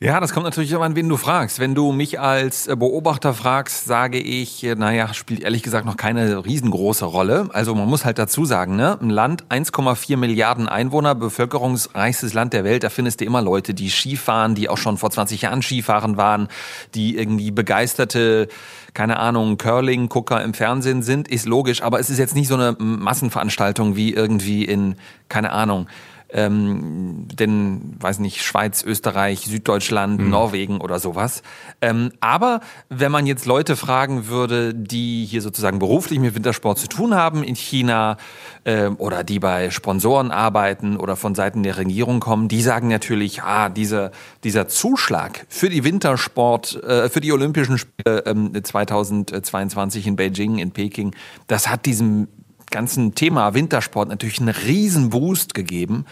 Speaker 5: Ja, das kommt natürlich immer an, wen du fragst. Wenn du mich als äh, Beobachter fragst, sage ich, äh, naja, spielt ehrlich gesagt noch keine riesengroße Rolle. Also man muss halt dazu sagen, ne, ein Land, 1,4 Milliarden Einwohner, bevölkerungsreichstes Land der Welt, da findest du immer Leute, die Skifahren, die auch schon vor 20 Jahren Skifahren waren, die irgendwie begeisterte, keine Ahnung, Curling-Gucker im Fernsehen sind, ist logisch, aber es ist jetzt nicht so eine Massenveranstaltung wie irgendwie in, keine Ahnung, ähm, denn, weiß nicht, Schweiz, Österreich, Süddeutschland, mhm. Norwegen oder sowas. Ähm, aber wenn man jetzt Leute fragen würde, die hier sozusagen beruflich mit Wintersport zu tun haben in China äh, oder die bei Sponsoren arbeiten oder von Seiten der Regierung kommen, die sagen natürlich, ah, diese, dieser Zuschlag für die Wintersport, äh, für die Olympischen Spiele äh, 2022 in Beijing, in Peking, das hat diesem ganzen Thema Wintersport natürlich einen riesen Boost gegeben.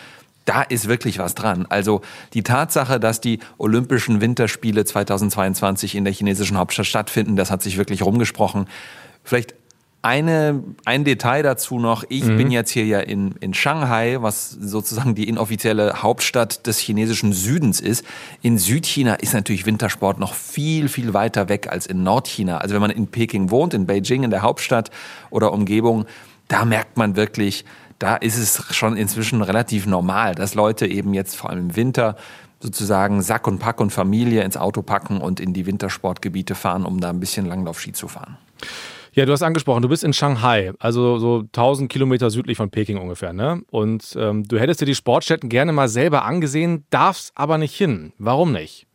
Speaker 5: Da ist wirklich was dran. Also die Tatsache, dass die Olympischen Winterspiele 2022 in der chinesischen Hauptstadt stattfinden, das hat sich wirklich rumgesprochen. Vielleicht eine, ein Detail dazu noch. Ich mhm. bin jetzt hier ja in, in Shanghai, was sozusagen die inoffizielle Hauptstadt des chinesischen Südens ist. In Südchina ist natürlich Wintersport noch viel, viel weiter weg als in Nordchina. Also wenn man in Peking wohnt, in Beijing, in der Hauptstadt oder Umgebung, da merkt man wirklich, da ist es schon inzwischen relativ normal, dass Leute eben jetzt vor allem im Winter sozusagen Sack und Pack und Familie ins Auto packen und in die Wintersportgebiete fahren, um da ein bisschen Langlaufski zu fahren.
Speaker 3: Ja, du hast angesprochen, du bist in Shanghai, also so 1000 Kilometer südlich von Peking ungefähr, ne? Und ähm, du hättest dir die Sportstätten gerne mal selber angesehen, darfst aber nicht hin. Warum nicht?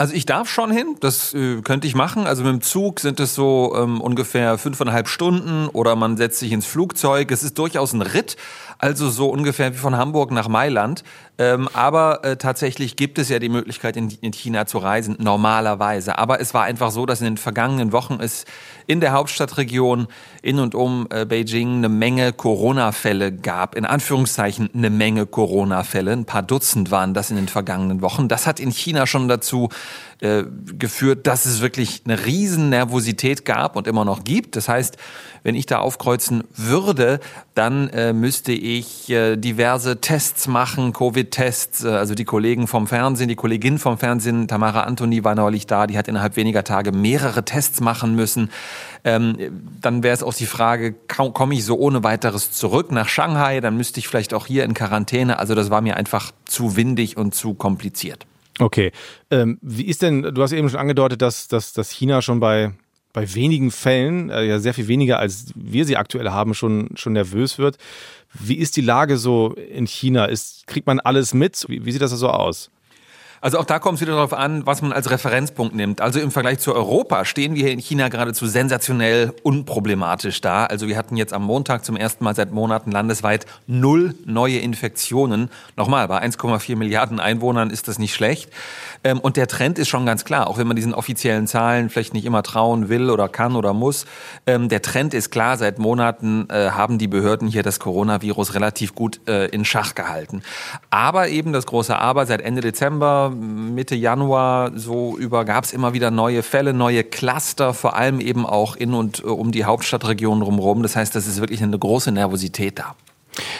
Speaker 5: Also ich darf schon hin, das äh, könnte ich machen. Also mit dem Zug sind es so ähm, ungefähr fünfeinhalb Stunden oder man setzt sich ins Flugzeug. Es ist durchaus ein Ritt, also so ungefähr wie von Hamburg nach Mailand. Ähm, aber äh, tatsächlich gibt es ja die Möglichkeit, in, in, China zu reisen, normalerweise. Aber es war einfach so, dass in den vergangenen Wochen es in der Hauptstadtregion in und um äh, Beijing eine Menge Corona-Fälle gab. In Anführungszeichen eine Menge Corona-Fälle. Ein paar Dutzend waren das in den vergangenen Wochen. Das hat in China schon dazu äh, geführt, dass es wirklich eine riesen Nervosität gab und immer noch gibt. Das heißt, wenn ich da aufkreuzen würde, dann äh, müsste ich äh, diverse Tests machen, Covid-Tests. Äh, also die Kollegen vom Fernsehen, die Kollegin vom Fernsehen, Tamara Antoni war neulich da, die hat innerhalb weniger Tage mehrere Tests machen müssen. Ähm, dann wäre es auch die Frage, komme ich so ohne weiteres zurück nach Shanghai? Dann müsste ich vielleicht auch hier in Quarantäne. Also das war mir einfach zu windig und zu kompliziert.
Speaker 3: Okay. Ähm, wie ist denn, du hast eben schon angedeutet, dass, dass, dass China schon bei, bei wenigen Fällen, äh, ja sehr viel weniger als wir sie aktuell haben, schon, schon nervös wird. Wie ist die Lage so in China? Ist, kriegt man alles mit? Wie, wie sieht das so aus?
Speaker 5: Also auch da kommt es wieder darauf an, was man als Referenzpunkt nimmt. Also im Vergleich zu Europa stehen wir hier in China geradezu sensationell unproblematisch da. Also wir hatten jetzt am Montag zum ersten Mal seit Monaten landesweit null neue Infektionen. Nochmal, bei 1,4 Milliarden Einwohnern ist das nicht schlecht. Ähm, und der Trend ist schon ganz klar, auch wenn man diesen offiziellen Zahlen vielleicht nicht immer trauen will oder kann oder muss. Ähm, der Trend ist klar, seit Monaten äh, haben die Behörden hier das Coronavirus relativ gut äh, in Schach gehalten. Aber eben das große Aber, seit Ende Dezember Mitte Januar so über gab es immer wieder neue Fälle, neue Cluster, vor allem eben auch in und äh, um die Hauptstadtregion drumherum. Das heißt, das ist wirklich eine große Nervosität da.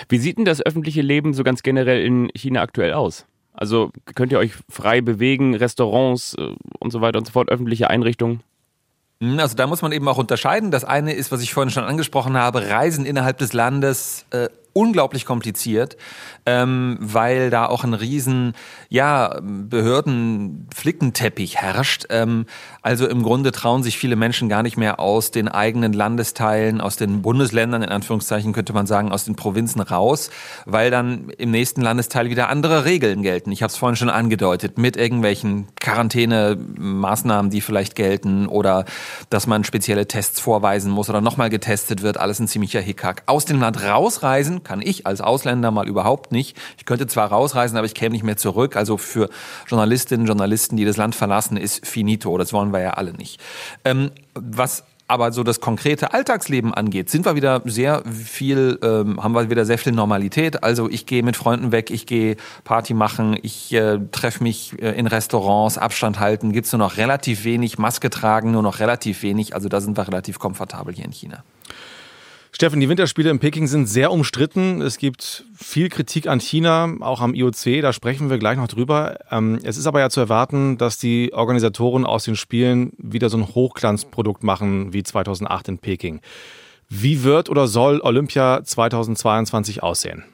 Speaker 2: Wie sieht denn das öffentliche Leben so ganz generell in China aktuell aus? Also könnt ihr euch frei bewegen, Restaurants äh, und so weiter und so fort, öffentliche Einrichtungen?
Speaker 5: Hm, also da muss man eben auch unterscheiden. Das eine ist, was ich vorhin schon angesprochen habe, Reisen innerhalb des Landes äh, unglaublich kompliziert, ähm, weil da auch ein riesen ja, Behördenflickenteppich herrscht. Ähm, also im Grunde trauen sich viele Menschen gar nicht mehr aus den eigenen Landesteilen, aus den Bundesländern, in Anführungszeichen könnte man sagen, aus den Provinzen raus, weil dann im nächsten Landesteil wieder andere Regeln gelten. Ich habe es vorhin schon angedeutet, mit irgendwelchen Quarantänemaßnahmen, die vielleicht gelten oder dass man spezielle Tests vorweisen muss oder nochmal getestet wird, alles ein ziemlicher Hickhack. Aus dem Land rausreisen kann ich als Ausländer mal überhaupt nicht. Ich könnte zwar rausreisen, aber ich käme nicht mehr zurück. Also für Journalistinnen und Journalisten, die das Land verlassen, ist finito. Das wollen wir ja alle nicht. Ähm, was aber so das konkrete Alltagsleben angeht, sind wir wieder sehr viel, ähm, haben wir wieder sehr viel Normalität. Also ich gehe mit Freunden weg, ich gehe Party machen, ich äh, treffe mich äh, in Restaurants, Abstand halten, gibt's nur noch relativ wenig, Maske tragen, nur noch relativ wenig. Also da sind wir relativ komfortabel hier in China.
Speaker 3: Steffen, die Winterspiele in Peking sind sehr umstritten. Es gibt viel Kritik an China, auch am IOC, da sprechen wir gleich noch drüber. Ähm, es ist aber ja zu erwarten, dass die Organisatoren aus den Spielen wieder so ein Hochglanzprodukt machen wie 2008 in Peking. Wie wird oder soll Olympia 2022 aussehen?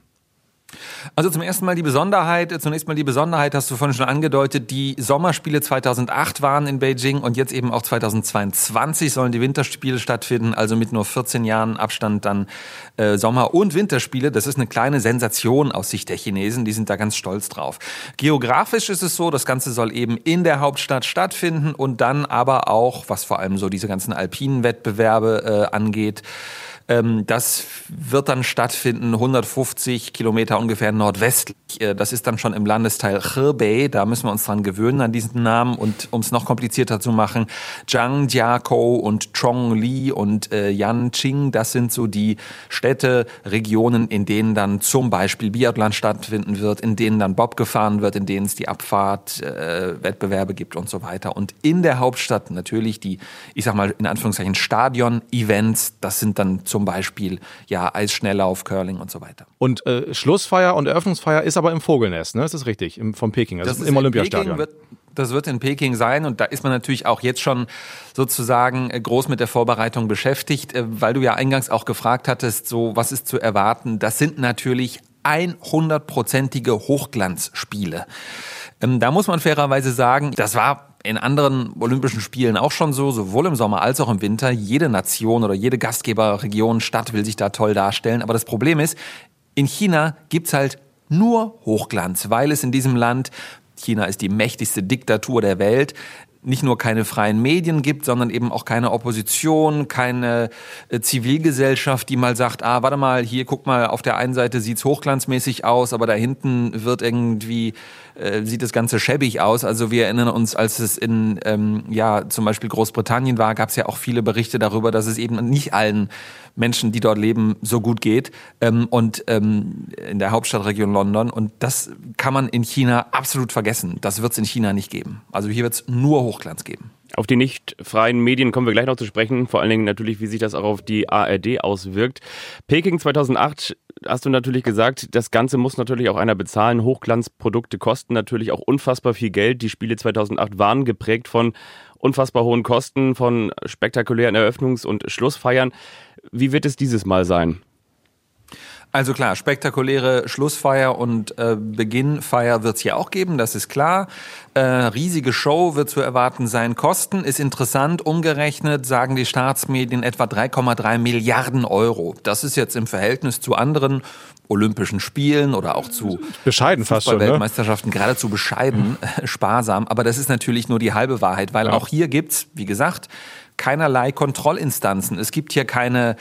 Speaker 5: Also zum ersten Mal die Besonderheit, zunächst mal die Besonderheit, hast du vorhin schon angedeutet, die Sommerspiele 2008 waren in Beijing und jetzt eben auch 2022 sollen die Winterspiele stattfinden, also mit nur 14 Jahren Abstand dann äh, Sommer- und Winterspiele. Das ist eine kleine Sensation aus Sicht der Chinesen, die sind da ganz stolz drauf. Geografisch ist es so, das Ganze soll eben in der Hauptstadt stattfinden und dann aber auch, was vor allem so diese ganzen alpinen Wettbewerbe äh, angeht, das wird dann stattfinden 150 Kilometer ungefähr nordwestlich. Äh, das ist dann schon im Landesteil Hebei. Da müssen wir uns dran gewöhnen an diesen Namen. Und um es noch komplizierter zu machen, Zhangjiakou und Chongli und äh, Yanqing, das sind so die Städte, Regionen, in denen dann zum Beispiel Biathlon stattfinden wird, in denen dann Bob gefahren wird, in denen es die Abfahrt, äh, Wettbewerbe gibt und so weiter. Und in der Hauptstadt natürlich die, ich sag mal in Anführungszeichen Stadion-Events. Das sind dann zum zum Beispiel ja Eisschnelllauf, Curling und so weiter.
Speaker 3: Und äh, Schlussfeier und Eröffnungsfeier ist aber im Vogelnest, ne? Ist das richtig? Im, vom Peking, also
Speaker 5: Das
Speaker 3: im
Speaker 5: ist
Speaker 3: Olympiastadion.
Speaker 5: Peking, das wird in Peking sein und da ist man natürlich auch jetzt schon sozusagen äh, groß mit der Vorbereitung beschäftigt, äh, weil du ja eingangs auch gefragt hattest, so was ist zu erwarten. Das sind natürlich 100-prozentige Hochglanzspiele. Ähm, da muss man fairerweise sagen, das war in anderen Olympischen Spielen auch schon so, sowohl im Sommer als auch im Winter. Jede Nation oder jede Gastgeberregion, Stadt will sich da toll darstellen. Aber das Problem ist, in China gibt's halt nur Hochglanz, weil es in diesem Land, China ist die mächtigste Diktatur der Welt, nicht nur keine freien Medien gibt, sondern eben auch keine Opposition, keine äh, Zivilgesellschaft, die mal sagt, ah, warte mal, hier guck mal, auf der einen Seite sieht's hochglanzmäßig aus, aber da hinten wird irgendwie äh, sieht das Ganze schäbig aus. Also wir erinnern uns, als es in ähm, ja zum Beispiel Großbritannien war, gab es ja auch viele Berichte darüber, dass es eben nicht allen Menschen, die dort leben, so gut geht ähm, und ähm, in der Hauptstadtregion London. Und das kann man in China absolut vergessen. Das wird es in China nicht geben. Also hier wird es nur Hochglanz geben.
Speaker 2: Auf die nicht freien Medien kommen wir gleich noch zu sprechen. Vor allen Dingen natürlich, wie sich das auch auf die ARD auswirkt. Peking 2008 hast du natürlich gesagt, das Ganze muss natürlich auch einer bezahlen. Hochglanzprodukte kosten natürlich auch unfassbar viel Geld. Die Spiele 2008 waren geprägt von unfassbar hohen Kosten, von spektakulären Eröffnungs- und Schlussfeiern. Wie wird es dieses Mal sein?
Speaker 5: Also klar, spektakuläre Schlussfeier und äh, Beginnfeier wird es hier auch geben, das ist klar. Äh, riesige Show wird zu erwarten sein. Kosten ist interessant, umgerechnet sagen die Staatsmedien etwa 3,3 Milliarden Euro. Das ist jetzt im Verhältnis zu anderen Olympischen Spielen oder auch zu
Speaker 3: Bescheiden fast schon, ne?
Speaker 5: Weltmeisterschaften geradezu bescheiden, äh, sparsam. Aber das ist natürlich nur die halbe Wahrheit, weil
Speaker 3: Ja.
Speaker 5: auch hier gibt's, wie gesagt, keinerlei Kontrollinstanzen. Es gibt hier keine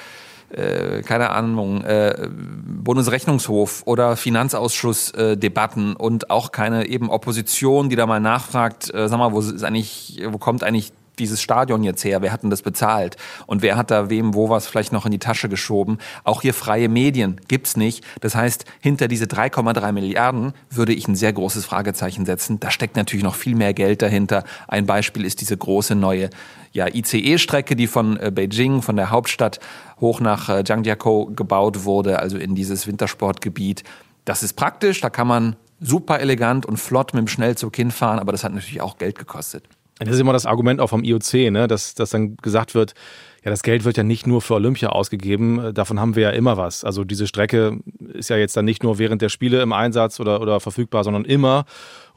Speaker 5: äh, keine Ahnung, äh, Bundesrechnungshof oder Finanzausschussdebatten äh, und auch keine eben Opposition, die da mal nachfragt, äh, sag mal, wo ist eigentlich, wo kommt eigentlich dieses Stadion jetzt her? Wer hat denn das bezahlt? Und wer hat da wem wo was vielleicht noch in die Tasche geschoben? Auch hier freie Medien gibt's nicht. Das heißt, hinter diese 3,3 Milliarden würde ich ein sehr großes Fragezeichen setzen. Da steckt natürlich noch viel mehr Geld dahinter. Ein Beispiel ist diese große neue ja, ICE-Strecke, die von äh, Beijing, von der Hauptstadt hoch nach äh, Zhangjiakou gebaut wurde, also in dieses Wintersportgebiet. Das ist praktisch, da kann man super elegant und flott mit dem Schnellzug hinfahren, aber das hat natürlich auch Geld gekostet.
Speaker 3: Das ist immer das Argument auch vom IOC, ne? dass, dass dann gesagt wird, ja, das Geld wird ja nicht nur für Olympia ausgegeben, davon haben wir ja immer was. Also diese Strecke ist ja jetzt dann nicht nur während der Spiele im Einsatz oder, oder verfügbar, sondern immer.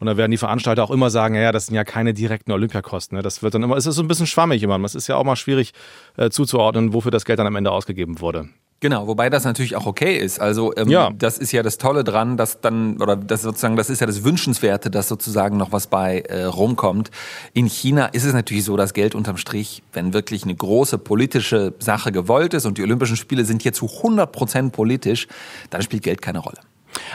Speaker 3: Und da werden die Veranstalter auch immer sagen, ja, das sind ja keine direkten Olympiakosten. Ne? Das wird dann immer, es ist so ein bisschen schwammig immer. Es ist ja auch mal schwierig äh, zuzuordnen, wofür das Geld dann am Ende ausgegeben wurde.
Speaker 5: Genau, wobei das natürlich auch okay ist. Also ähm,
Speaker 3: Ja.
Speaker 5: das ist ja das Tolle dran, dass dann oder das sozusagen das ist ja das Wünschenswerte, dass sozusagen noch was bei äh, rumkommt. In China ist es natürlich so, dass Geld unterm Strich, wenn wirklich eine große politische Sache gewollt ist und die Olympischen Spiele sind hier zu 100 Prozent politisch, dann spielt Geld keine Rolle.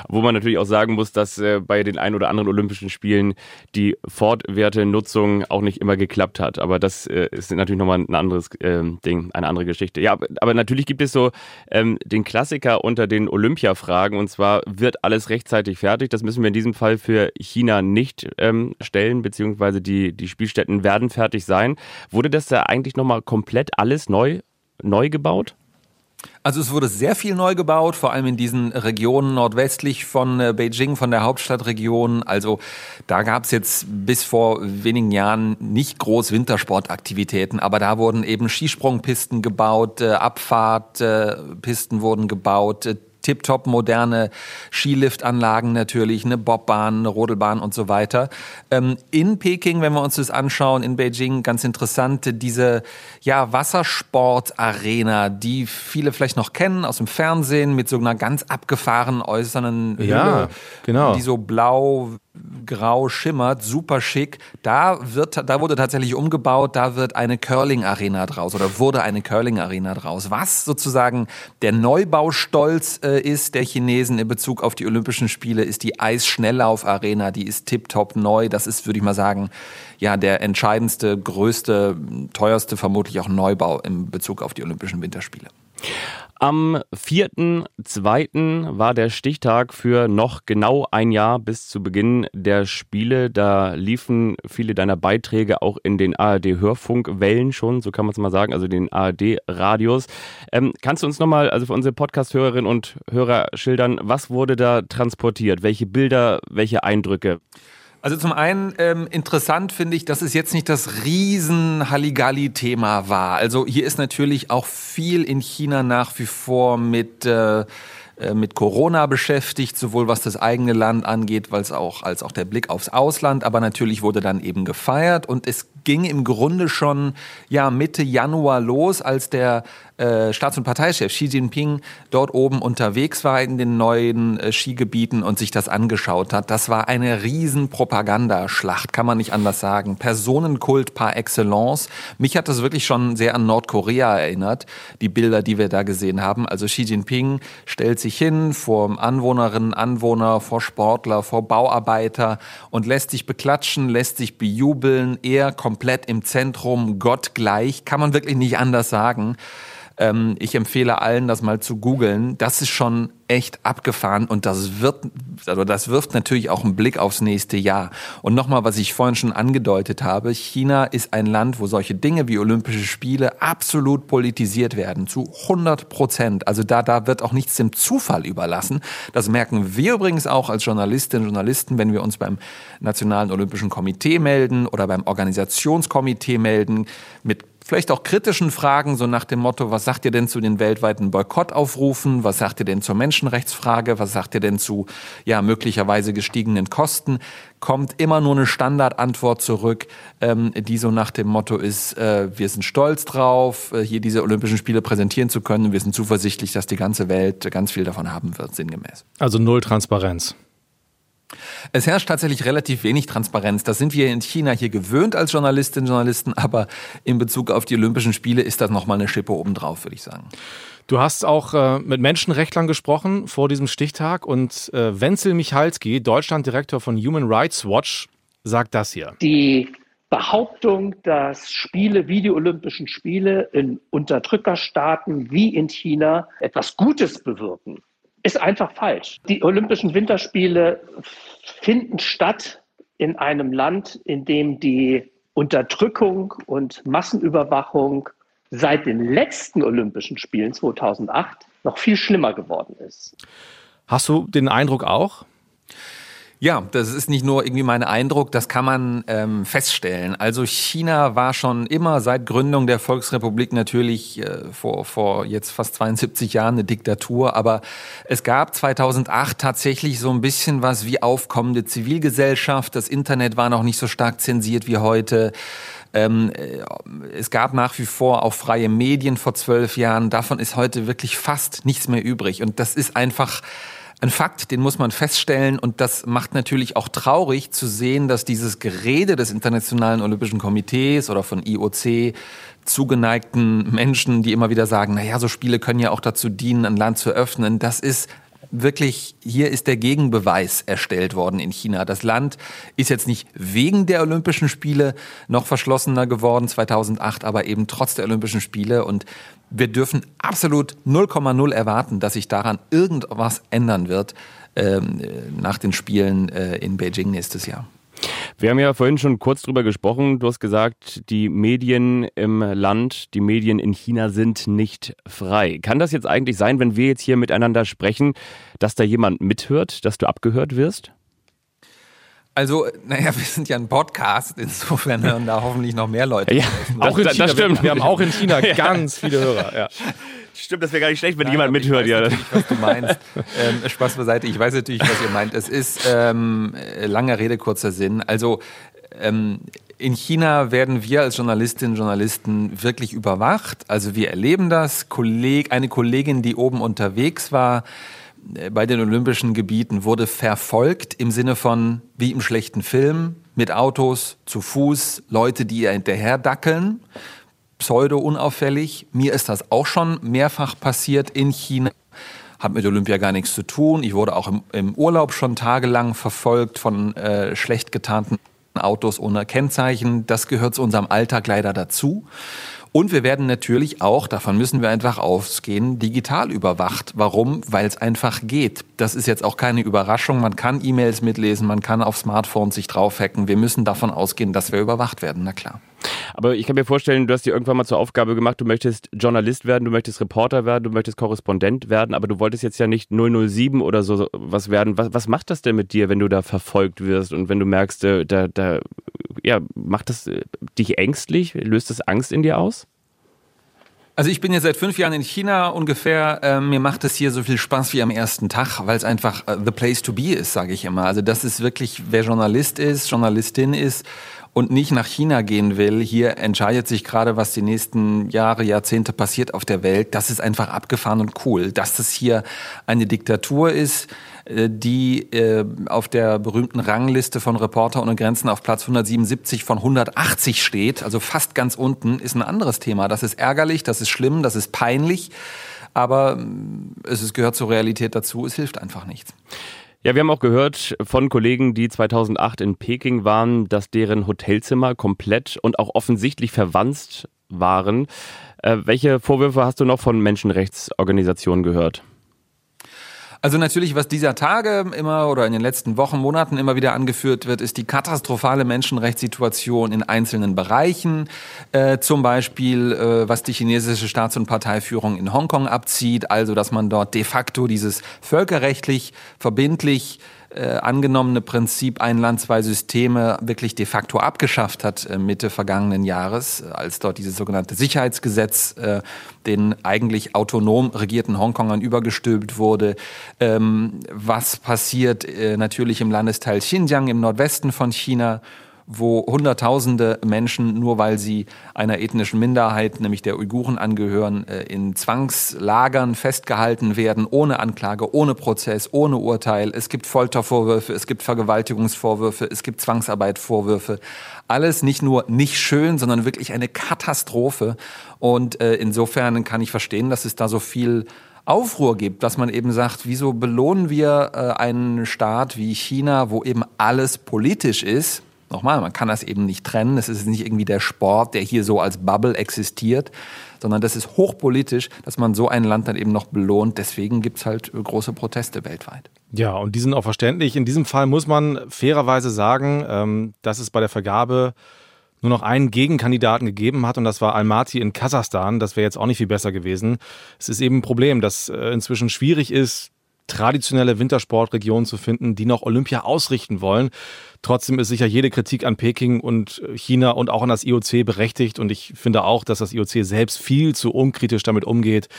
Speaker 2: Wo man natürlich auch sagen muss, dass äh, bei den ein oder anderen Olympischen Spielen die Fortwertenutzung auch nicht immer geklappt hat. Aber das äh, ist natürlich nochmal ein anderes ähm, Ding, eine andere Geschichte. Ja, aber- aber natürlich gibt es so ähm, den Klassiker unter den Olympia-Fragen und zwar wird alles rechtzeitig fertig. Das müssen wir in diesem Fall für China nicht ähm, stellen, beziehungsweise die, die Spielstätten werden fertig sein. Wurde das da eigentlich nochmal komplett alles neu, neu gebaut?
Speaker 5: Also es wurde sehr viel neu gebaut, vor allem in diesen Regionen nordwestlich von äh, Beijing, von der Hauptstadtregion. Also da gab es jetzt bis vor wenigen Jahren nicht groß Wintersportaktivitäten, aber da wurden eben Skisprungpisten gebaut, äh, Abfahrtpisten wurden gebaut, äh, tiptop moderne Skiliftanlagen natürlich, eine Bobbahn, eine Rodelbahn und so weiter. Ähm, in Peking, wenn wir uns das anschauen, in Beijing, ganz interessant, diese ja, Wassersportarena, die viele vielleicht noch kennen aus dem Fernsehen mit so einer ganz abgefahrenen äußeren Hülle,
Speaker 3: Ja, genau.
Speaker 5: die so blau grau schimmert, super schick. Da wird, da wurde tatsächlich umgebaut, da wird eine Curling-Arena draus oder wurde eine Curling-Arena draus. Was sozusagen der Neubaustolz äh, ist der Chinesen in Bezug auf die Olympischen Spiele, ist die Eisschnelllauf-Arena, die ist tiptop neu. Das ist, würde ich mal sagen, ja, der entscheidendste, größte, teuerste, vermutlich auch Neubau in Bezug auf die Olympischen Winterspiele.
Speaker 2: Am 4.2. war der Stichtag für noch genau ein Jahr bis zu Beginn der Spiele. Da liefen viele deiner Beiträge auch in den ARD-Hörfunkwellen schon, so kann man es mal sagen, also den ARD-Radios. Ähm, kannst du uns nochmal, also für unsere Podcast-Hörerinnen und Hörer schildern, was wurde da transportiert? Welche Bilder, welche Eindrücke?
Speaker 5: Also zum einen ähm, interessant finde ich, dass es jetzt nicht das riesen Halligalli-Thema war. Also hier ist natürlich auch viel in China nach wie vor mit äh, äh mit Corona beschäftigt, sowohl was das eigene Land angeht, als auch, als auch der Blick aufs Ausland. Aber natürlich wurde dann eben gefeiert und es ging im Grunde schon ja Mitte Januar los, als der äh, Staats- und Parteichef Xi Jinping dort oben unterwegs war in den neuen äh, Skigebieten und sich das angeschaut hat. Das war eine riesen Propagandaschlacht, kann man nicht anders sagen. Personenkult par excellence. Mich hat das wirklich schon sehr an Nordkorea erinnert, die Bilder, die wir da gesehen haben. Also Xi Jinping stellt sich hin vor Anwohnerinnen, Anwohner, vor Sportler, vor Bauarbeiter und lässt sich beklatschen, lässt sich bejubeln. Er komplett im Zentrum, Gott gleich, kann man wirklich nicht anders sagen. Ähm, ich empfehle allen, das mal zu googeln. Das ist schon echt abgefahren und das wird, also das wirft natürlich auch einen Blick aufs nächste Jahr. Und nochmal, was ich vorhin schon angedeutet habe, China ist ein Land, wo solche Dinge wie Olympische Spiele absolut politisiert werden, zu 100 Prozent. Also da, da wird auch nichts dem Zufall überlassen. Das merken wir übrigens auch als Journalistinnen und Journalisten, wenn wir uns beim Nationalen Olympischen Komitee melden oder beim Organisationskomitee melden mit vielleicht auch kritischen Fragen, so nach dem Motto, was sagt ihr denn zu den weltweiten Boykottaufrufen? Was sagt ihr denn zur Menschenrechtsfrage? Was sagt ihr denn zu, ja, möglicherweise gestiegenen Kosten? Kommt immer nur eine Standardantwort zurück, ähm, die so nach dem Motto ist, äh, wir sind stolz drauf, äh, hier diese Olympischen Spiele präsentieren zu können. Wir sind zuversichtlich, dass die ganze Welt ganz viel davon haben wird, sinngemäß.
Speaker 3: Also null Transparenz.
Speaker 5: Es herrscht tatsächlich relativ wenig Transparenz. Das sind wir in China hier gewöhnt als Journalistinnen und Journalisten, aber in Bezug auf die Olympischen Spiele ist das nochmal eine Schippe obendrauf, würde ich sagen.
Speaker 3: Du hast auch äh, mit Menschenrechtlern gesprochen vor diesem Stichtag und äh, Wenzel Michalski, Deutschlanddirektor von Human Rights Watch, sagt das hier.
Speaker 6: Die Behauptung, dass Spiele wie die Olympischen Spiele in Unterdrückerstaaten wie in China etwas Gutes bewirken, ist einfach falsch. Die Olympischen Winterspiele finden statt in einem Land, in dem die Unterdrückung und Massenüberwachung seit den letzten Olympischen Spielen 2008 noch viel schlimmer geworden ist.
Speaker 3: Hast du den Eindruck auch?
Speaker 5: Ja, das ist nicht nur irgendwie mein Eindruck, das kann man ähm, feststellen. Also China war schon immer seit Gründung der Volksrepublik natürlich äh, vor, vor jetzt fast 72 Jahren eine Diktatur, aber es gab 2008 tatsächlich so ein bisschen was wie aufkommende Zivilgesellschaft. Das Internet war noch nicht so stark zensiert wie heute. Ähm, äh, es gab nach wie vor auch freie Medien vor zwölf Jahren. Davon ist heute wirklich fast nichts mehr übrig. Und das ist einfach ein Fakt, den muss man feststellen und das macht natürlich auch traurig zu sehen, dass dieses Gerede des Internationalen Olympischen Komitees oder von IOC zugeneigten Menschen, die immer wieder sagen, naja, so Spiele können ja auch dazu dienen, ein Land zu öffnen, das ist wirklich, hier ist der Gegenbeweis erstellt worden in China. Das Land ist jetzt nicht wegen der Olympischen Spiele noch verschlossener geworden 2008, aber eben trotz der Olympischen Spiele. Und wir dürfen absolut 0,0 erwarten, dass sich daran irgendwas ändern wird ähm, nach den Spielen äh, in Beijing nächstes Jahr.
Speaker 2: Wir haben ja vorhin schon kurz drüber gesprochen. Du hast gesagt, die Medien im Land, die Medien in China sind nicht frei. Kann das jetzt eigentlich sein, wenn wir jetzt hier miteinander sprechen, dass da jemand mithört, dass du abgehört wirst?
Speaker 5: Also, naja, wir sind ja ein Podcast, insofern hören da hoffentlich noch mehr Leute. Ja,
Speaker 3: auch in China. Das stimmt. Wir, wir haben auch in China <laughs> ganz viele Hörer. Ja. <laughs>
Speaker 2: Stimmt, das wäre gar nicht schlecht, wenn Nein, jemand mithört.
Speaker 5: Ich weiß ja. was du meinst. ähm, Spaß beiseite. Ich weiß natürlich, was ihr meint. Es ist ähm, langer Rede, kurzer Sinn. Also, ähm, in China werden wir als Journalistinnen und Journalisten wirklich überwacht. Also wir erleben das. Kolleg, eine Kollegin, die oben unterwegs war, äh, bei den Olympischen Gebieten wurde verfolgt im Sinne von wie im schlechten Film mit Autos zu Fuß, Leute, die ihr hinterher dackeln, pseudo unauffällig. Mir ist das auch schon mehrfach passiert in China. Hat mit Olympia gar nichts zu tun. Ich wurde auch im, im Urlaub schon tagelang verfolgt von äh, schlecht getarnten Autos ohne Kennzeichen. Das gehört zu unserem Alltag leider dazu. Und wir werden natürlich auch, davon müssen wir einfach ausgehen, digital überwacht. Warum? Weil es einfach geht. Das ist jetzt auch keine Überraschung. Man kann E-Mails mitlesen, man kann auf Smartphones sich draufhacken. Wir müssen davon ausgehen, dass wir überwacht werden. Na klar.
Speaker 2: Aber ich kann mir vorstellen, du hast dir irgendwann mal zur Aufgabe gemacht, du möchtest Journalist werden, du möchtest Reporter werden, du möchtest Korrespondent werden, aber du wolltest jetzt ja nicht 007 oder so was werden. Was, was macht das denn mit dir, wenn du da verfolgt wirst und wenn du merkst, äh, da, da ja, macht das äh, dich ängstlich? Löst das Angst in dir aus?
Speaker 5: Also ich bin jetzt seit fünf Jahren in China ungefähr. Ähm, mir macht es hier so viel Spaß wie am ersten Tag, weil es einfach uh, the place to be ist, sage ich immer. Also das ist wirklich, wer Journalist ist, Journalistin ist und nicht nach China gehen will, hier entscheidet sich gerade, was die nächsten Jahre, Jahrzehnte passiert auf der Welt. Das ist einfach abgefahren und cool. Dass das hier eine Diktatur ist, äh, die äh, auf der berühmten Rangliste von Reporter ohne Grenzen auf Platz 177 von 180 steht, also fast ganz unten, ist ein anderes Thema. Das ist ärgerlich, das ist schlimm, das ist peinlich, aber äh, es gehört zur Realität dazu, es hilft einfach nichts.
Speaker 2: Ja, wir haben auch gehört von Kollegen, die 2008 in Peking waren, dass deren Hotelzimmer komplett und auch offensichtlich verwanzt waren. Äh, welche Vorwürfe hast du noch von Menschenrechtsorganisationen gehört?
Speaker 5: Also natürlich, was dieser Tage immer oder in den letzten Wochen, Monaten immer wieder angeführt wird, ist die katastrophale Menschenrechtssituation in einzelnen Bereichen. Äh, zum Beispiel, äh, was die chinesische Staats- und Parteiführung in Hongkong abzieht, also dass man dort de facto dieses völkerrechtlich verbindlich äh, angenommene Prinzip ein Land, zwei Systeme wirklich de facto abgeschafft hat äh, Mitte vergangenen Jahres, äh, als dort dieses sogenannte Sicherheitsgesetz äh, den eigentlich autonom regierten Hongkongern übergestülpt wurde. Ähm, was passiert äh, natürlich im Landesteil Xinjiang im Nordwesten von China? Wo Hunderttausende Menschen, nur weil sie einer ethnischen Minderheit, nämlich der Uiguren angehören, äh, in Zwangslagern festgehalten werden, ohne Anklage, ohne Prozess, ohne Urteil. Es gibt Foltervorwürfe, es gibt Vergewaltigungsvorwürfe, es gibt Zwangsarbeitvorwürfe. Alles nicht nur nicht schön, sondern wirklich eine Katastrophe. Und äh, insofern kann ich verstehen, dass es da so viel Aufruhr gibt, dass man eben sagt, wieso belohnen wir äh, einen Staat wie China, wo eben alles politisch ist, nochmal, man kann das eben nicht trennen. Es ist nicht irgendwie der Sport, der hier so als Bubble existiert, sondern das ist hochpolitisch, dass man so ein Land dann eben noch belohnt. Deswegen gibt es halt große Proteste weltweit.
Speaker 3: Ja, und die sind auch verständlich. In diesem Fall muss man fairerweise sagen, ähm, dass es bei der Vergabe nur noch einen Gegenkandidaten gegeben hat und das war Almaty in Kasachstan. Das wäre jetzt auch nicht viel besser gewesen. Es ist eben ein Problem, dass äh, inzwischen schwierig ist, traditionelle Wintersportregionen zu finden, die noch Olympia ausrichten wollen. Trotzdem ist sicher jede Kritik an Peking und China und auch an das IOC berechtigt. Und ich finde auch, dass das IOC selbst viel zu unkritisch damit umgeht,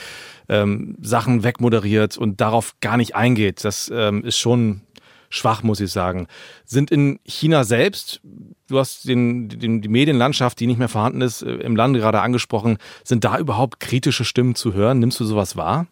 Speaker 3: ähm, Sachen wegmoderiert und darauf gar nicht eingeht. Das ähm, ist schon schwach, muss ich sagen. Sind in China selbst, du hast den, den, die Medienlandschaft, die nicht mehr vorhanden ist, äh, im Land gerade angesprochen, sind da überhaupt kritische Stimmen zu hören? Nimmst du sowas wahr?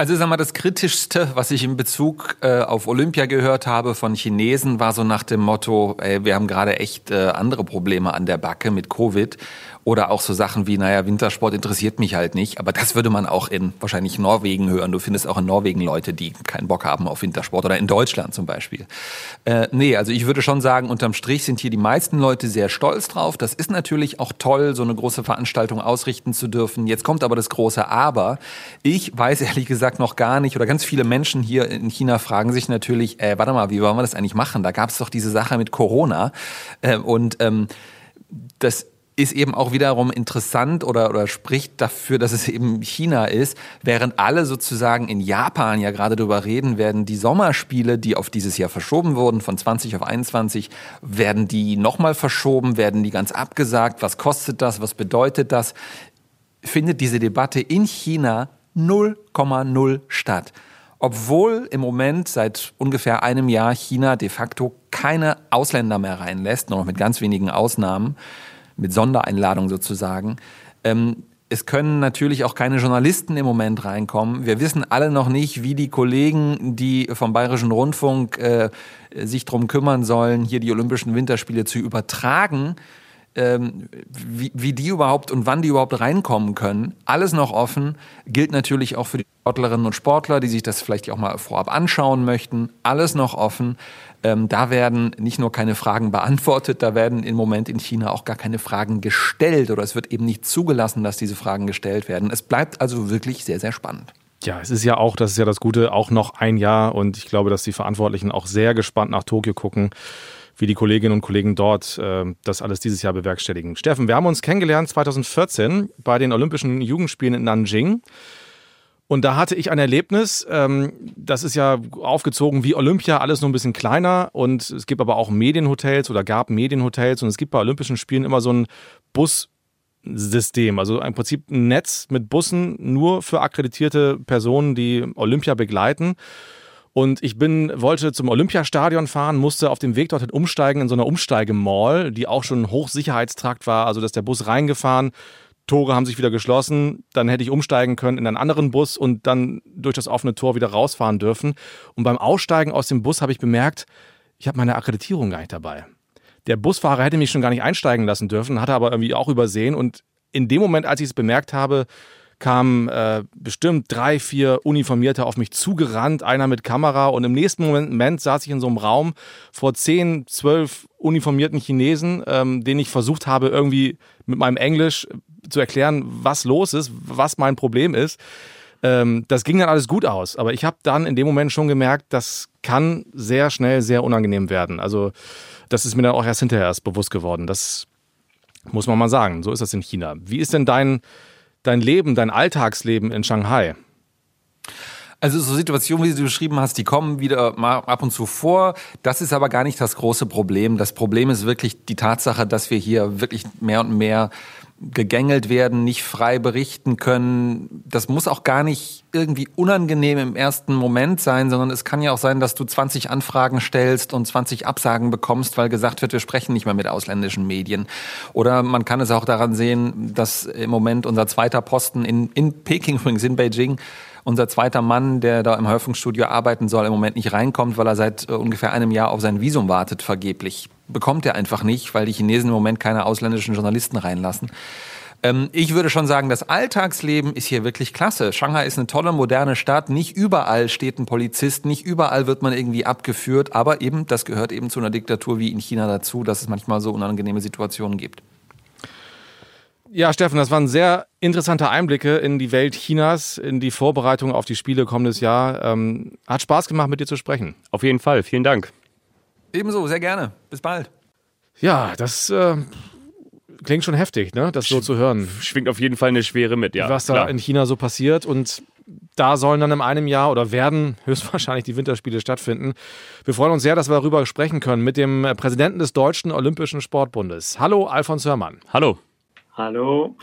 Speaker 5: Also sag mal, das Kritischste, was ich in Bezug äh, auf Olympia gehört habe von Chinesen, war so nach dem Motto, ey, wir haben gerade echt äh, andere Probleme an der Backe mit Covid oder auch so Sachen wie, naja, Wintersport interessiert mich halt nicht. Aber das würde man auch in wahrscheinlich Norwegen hören. Du findest auch in Norwegen Leute, die keinen Bock haben auf Wintersport oder in Deutschland zum Beispiel. Äh, nee, also ich würde schon sagen, unterm Strich sind hier die meisten Leute sehr stolz drauf. Das ist natürlich auch toll, so eine große Veranstaltung ausrichten zu dürfen. Jetzt kommt aber das große Aber. Ich weiß ehrlich gesagt noch gar nicht oder ganz viele Menschen hier in China fragen sich natürlich, äh, warte mal, wie wollen wir das eigentlich machen? Da gab es doch diese Sache mit Corona. Äh, und ähm, das ist eben auch wiederum interessant oder, oder spricht dafür, dass es eben China ist, während alle sozusagen in Japan ja gerade darüber reden werden, die Sommerspiele, die auf dieses Jahr verschoben wurden, von 20 auf 21, werden die nochmal verschoben, werden die ganz abgesagt, was kostet das, was bedeutet das, findet diese Debatte in China 0,0 statt. Obwohl im Moment seit ungefähr einem Jahr China de facto keine Ausländer mehr reinlässt, nur noch mit ganz wenigen Ausnahmen, mit Sondereinladung sozusagen. Ähm, es können natürlich auch keine Journalisten im Moment reinkommen. Wir wissen alle noch nicht, wie die Kollegen, die vom Bayerischen Rundfunk äh, sich darum kümmern sollen, hier die Olympischen Winterspiele zu übertragen, ähm, wie, wie die überhaupt und wann die überhaupt reinkommen können, alles noch offen. Gilt natürlich auch für die Sportlerinnen und Sportler, die sich das vielleicht auch mal vorab anschauen möchten. Alles noch offen. Ähm, da werden nicht nur keine Fragen beantwortet, da werden im Moment in China auch gar keine Fragen gestellt oder es wird eben nicht zugelassen, dass diese Fragen gestellt werden. Es bleibt also wirklich sehr, sehr spannend.
Speaker 3: Ja, es ist ja auch, das ist ja das Gute, auch noch ein Jahr und ich glaube, dass die Verantwortlichen auch sehr gespannt nach Tokio gucken, wie die Kolleginnen und Kollegen dort äh, das alles dieses Jahr bewerkstelligen. Steffen, wir haben uns kennengelernt 2014 bei den Olympischen Jugendspielen in Nanjing. Und da hatte ich ein Erlebnis, ähm, das ist ja aufgezogen wie Olympia, alles nur ein bisschen kleiner. Und es gibt aber auch Medienhotels oder gab Medienhotels. Und es gibt bei Olympischen Spielen immer so ein Bussystem, also im Prinzip ein Netz mit Bussen nur für akkreditierte Personen, die Olympia begleiten. Und ich bin, wollte zum Olympiastadion fahren, musste auf dem Weg dorthin umsteigen in so einer Umsteigemall, die auch schon Hochsicherheitstrakt war, also dass der Bus reingefahren, Tore haben sich wieder geschlossen, dann hätte ich umsteigen können in einen anderen Bus und dann durch das offene Tor wieder rausfahren dürfen. Und beim Aussteigen aus dem Bus habe ich bemerkt, ich habe meine Akkreditierung gar nicht dabei. Der Busfahrer hätte mich schon gar nicht einsteigen lassen dürfen, hatte aber irgendwie auch übersehen. Und in dem Moment, als ich es bemerkt habe, kamen äh, bestimmt drei, vier Uniformierte auf mich zugerannt, einer mit Kamera und im nächsten Moment saß ich in so einem Raum vor zehn, zwölf uniformierten Chinesen, ähm, denen ich versucht habe, irgendwie mit meinem Englisch zu erklären, was los ist, was mein Problem ist. Ähm, das ging dann alles gut aus, aber ich habe dann in dem Moment schon gemerkt, das kann sehr schnell sehr unangenehm werden. Also das ist mir dann auch erst hinterher erst bewusst geworden. Das muss man mal sagen. So ist das in China. Wie ist denn dein dein Leben, dein Alltagsleben in Shanghai?
Speaker 5: Also so Situationen, wie du beschrieben hast, die kommen wieder mal ab und zu vor. Das ist aber gar nicht das große Problem. Das Problem ist wirklich die Tatsache, dass wir hier wirklich mehr und mehr gegängelt werden, nicht frei berichten können. Das muss auch gar nicht irgendwie unangenehm im ersten Moment sein, sondern es kann ja auch sein, dass du 20 Anfragen stellst und 20 Absagen bekommst, weil gesagt wird, wir sprechen nicht mehr mit ausländischen Medien. Oder man kann es auch daran sehen, dass im Moment unser zweiter Posten in, in Peking, <laughs> übrigens in Beijing, unser zweiter Mann, der da im Häufungsstudio arbeiten soll, im Moment nicht reinkommt, weil er seit äh, ungefähr einem Jahr auf sein Visum wartet, vergeblich. Bekommt er einfach nicht, weil die Chinesen im Moment keine ausländischen Journalisten reinlassen. Ähm, ich würde schon sagen, das Alltagsleben ist hier wirklich klasse. Shanghai ist eine tolle, moderne Stadt. Nicht überall steht ein Polizist, nicht überall wird man irgendwie abgeführt, aber eben, das gehört eben zu einer Diktatur wie in China dazu, dass es manchmal so unangenehme Situationen gibt.
Speaker 3: Ja, Steffen, das waren sehr interessante Einblicke in die Welt Chinas, in die Vorbereitung auf die Spiele kommendes Jahr. Ähm, hat Spaß gemacht, mit dir zu sprechen.
Speaker 2: Auf jeden Fall, vielen Dank.
Speaker 5: Ebenso, sehr gerne. Bis bald.
Speaker 3: Ja, das äh, klingt schon heftig, ne? das so zu hören.
Speaker 2: Schwingt auf jeden Fall eine Schwere mit, ja.
Speaker 3: Was da klar. in China so passiert und da sollen dann in einem Jahr oder werden höchstwahrscheinlich die Winterspiele stattfinden. Wir freuen uns sehr, dass wir darüber sprechen können mit dem Präsidenten des Deutschen Olympischen Sportbundes. Hallo, Alfons Hörmann.
Speaker 2: Hallo.
Speaker 7: Hallo.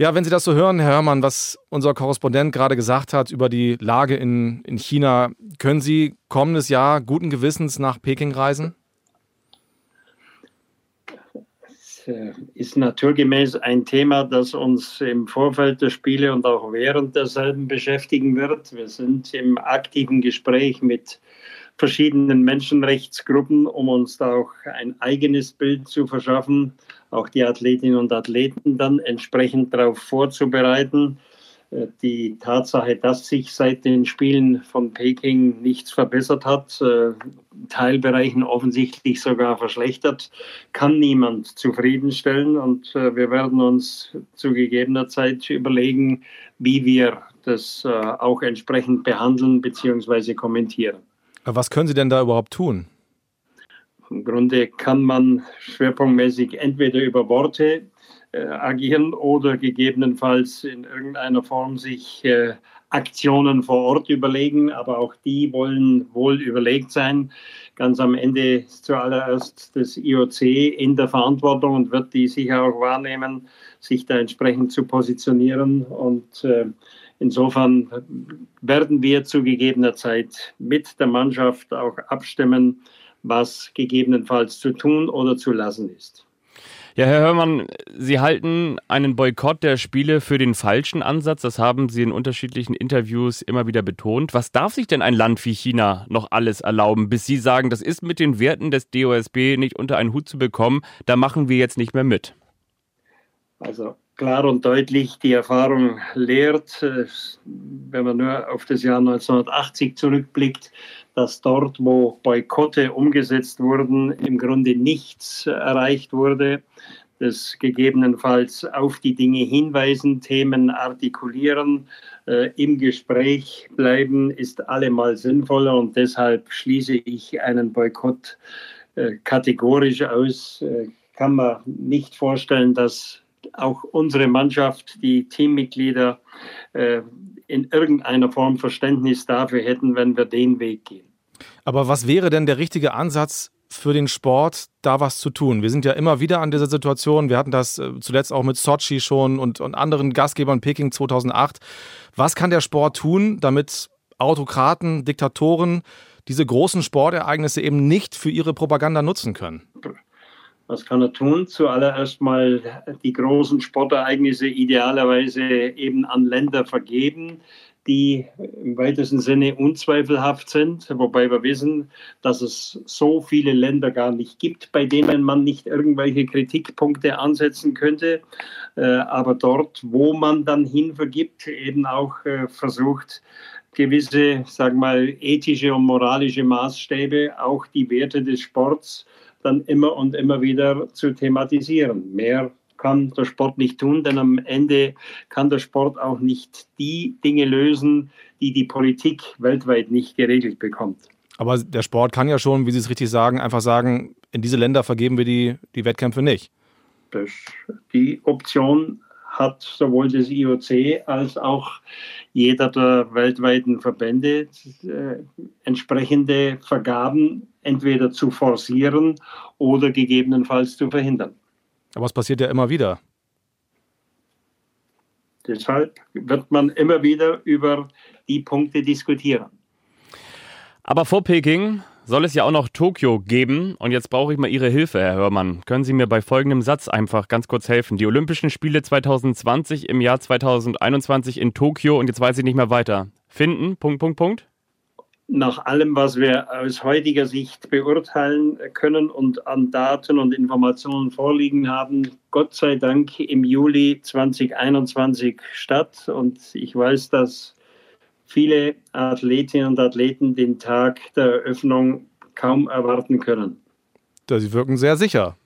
Speaker 3: Ja, wenn Sie das so hören, Herr Hörmann, was unser Korrespondent gerade gesagt hat über die Lage in, in China, können Sie kommendes Jahr guten Gewissens nach Peking reisen?
Speaker 7: Es äh, ist naturgemäß ein Thema, das uns im Vorfeld der Spiele und auch während derselben beschäftigen wird. Wir sind im aktiven Gespräch mit verschiedenen Menschenrechtsgruppen, um uns da auch ein eigenes Bild zu verschaffen auch die Athletinnen und Athleten dann entsprechend darauf vorzubereiten. Äh, die Tatsache, dass sich seit den Spielen von Peking nichts verbessert hat, äh, Teilbereichen offensichtlich sogar verschlechtert, kann niemand zufriedenstellen. Und äh, wir werden uns zu gegebener Zeit überlegen, wie wir das auch entsprechend behandeln bzw. kommentieren.
Speaker 3: Was können Sie denn da überhaupt tun?
Speaker 7: Im Grunde kann man schwerpunktmäßig entweder über Worte äh, agieren oder gegebenenfalls in irgendeiner Form sich äh, Aktionen vor Ort überlegen, aber auch die wollen wohl überlegt sein. Ganz am Ende ist zuallererst das IOC in der Verantwortung und wird die sicher auch wahrnehmen, sich da entsprechend zu positionieren. Und äh, insofern werden wir zu gegebener Zeit mit der Mannschaft auch abstimmen, was gegebenenfalls zu tun oder zu lassen ist.
Speaker 2: Ja, Herr Hörmann, Sie halten einen Boykott der Spiele für den falschen Ansatz. Das haben Sie in unterschiedlichen Interviews immer wieder betont. Was darf sich denn ein Land wie China noch alles erlauben, bis Sie sagen, das ist mit den Werten des DOSB nicht unter einen Hut zu bekommen, da machen wir jetzt nicht mehr mit?
Speaker 7: Also klar und deutlich, die Erfahrung lehrt, äh, wenn man nur auf das Jahr 1980 zurückblickt, dass dort, wo Boykotte umgesetzt wurden, im Grunde nichts erreicht wurde. Das gegebenenfalls auf die Dinge hinweisen, Themen artikulieren, äh, im Gespräch bleiben, ist allemal sinnvoller und deshalb schließe ich einen Boykott äh, kategorisch aus. Äh, kann man nicht vorstellen, dass auch unsere Mannschaft, die Teammitglieder äh, in irgendeiner Form Verständnis dafür hätten, wenn wir den Weg gehen.
Speaker 3: Aber was wäre denn der richtige Ansatz für den Sport, da was zu tun? Wir sind ja immer wieder an dieser Situation. Wir hatten das äh, zuletzt auch mit Sochi schon und, und anderen Gastgebern Peking 2008. Was kann der Sport tun, damit Autokraten, Diktatoren diese großen Sportereignisse eben nicht für ihre Propaganda nutzen können?
Speaker 7: Was kann er tun? Zuallererst mal die großen Sportereignisse idealerweise eben an Länder vergeben, die im weitesten Sinne unzweifelhaft sind, wobei wir wissen, dass es so viele Länder gar nicht gibt, bei denen man nicht irgendwelche Kritikpunkte ansetzen könnte, äh, aber dort, wo man dann hinvergibt, eben auch äh, versucht, gewisse, sagen wir mal, ethische und moralische Maßstäbe, auch die Werte des Sports dann immer und immer wieder zu thematisieren. Mehr kann der Sport nicht tun, denn am Ende kann der Sport auch nicht die Dinge lösen, die die Politik weltweit nicht geregelt bekommt.
Speaker 3: Aber der Sport kann ja schon, wie Sie es richtig sagen, einfach sagen, in diese Länder vergeben wir die, die Wettkämpfe nicht.
Speaker 7: Das, die Option hat sowohl das IOC als auch jeder der weltweiten Verbände äh, entsprechende Vergaben entweder zu forcieren oder gegebenenfalls zu verhindern.
Speaker 3: Aber es passiert ja immer wieder.
Speaker 7: Deshalb wird man immer wieder über die Punkte diskutieren.
Speaker 2: Aber vor Peking soll es ja auch noch Tokio geben. Und jetzt brauche ich mal Ihre Hilfe, Herr Hörmann. Können Sie mir bei folgendem Satz einfach ganz kurz helfen? Die Olympischen Spiele 2020 im Jahr 2021 in Tokio und jetzt weiß ich nicht mehr weiter. Finden, Punkt, Punkt, Punkt
Speaker 7: nach allem, was wir aus heutiger Sicht beurteilen können und an Daten und Informationen vorliegen haben, Gott sei Dank im Juli 2021 statt. Und ich weiß, dass viele Athletinnen und Athleten den Tag der Eröffnung kaum erwarten können.
Speaker 3: Sie wirken sehr sicher.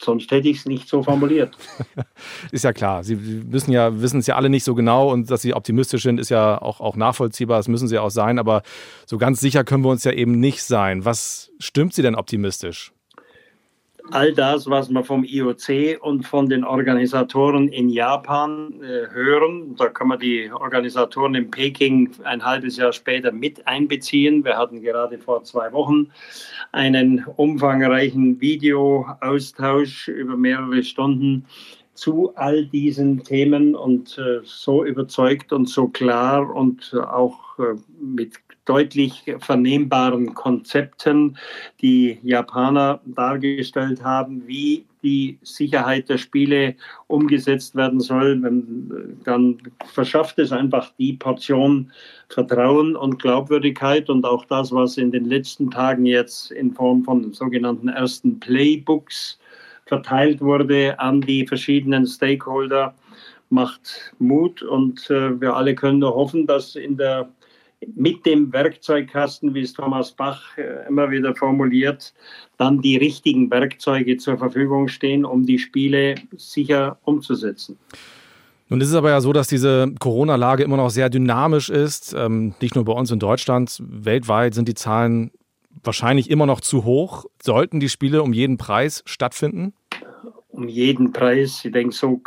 Speaker 7: Sonst hätte ich es nicht so formuliert. <laughs>
Speaker 3: ist ja klar. Sie müssen ja, wissen es ja alle nicht so genau und dass Sie optimistisch sind, ist ja auch, auch nachvollziehbar. Das müssen Sie auch sein. Aber so ganz sicher können wir uns ja eben nicht sein. Was stimmt Sie denn optimistisch?
Speaker 7: All das, was wir vom IOC und von den Organisatoren in Japan äh, hören. Da kann man die Organisatoren in Peking ein halbes Jahr später mit einbeziehen. Wir hatten gerade vor zwei Wochen einen umfangreichen Videoaustausch über mehrere Stunden zu all diesen Themen und äh, so überzeugt und so klar und auch äh, mit deutlich vernehmbaren Konzepten die Japaner dargestellt haben, wie die Sicherheit der Spiele umgesetzt werden soll, dann verschafft es einfach die Portion Vertrauen und Glaubwürdigkeit und auch das, was in den letzten Tagen jetzt in Form von sogenannten ersten Playbooks verteilt wurde an die verschiedenen Stakeholder, macht Mut. Und äh, wir alle können nur hoffen, dass in der mit dem Werkzeugkasten, wie es Thomas Bach äh, immer wieder formuliert, dann die richtigen Werkzeuge zur Verfügung stehen, um die Spiele sicher umzusetzen.
Speaker 3: Nun ist es aber ja so, dass diese Corona-Lage immer noch sehr dynamisch ist. Ähm, nicht nur bei uns in Deutschland, weltweit sind die Zahlen wahrscheinlich immer noch zu hoch. Sollten die Spiele um jeden Preis stattfinden?
Speaker 7: Um jeden Preis. Ich denke, so,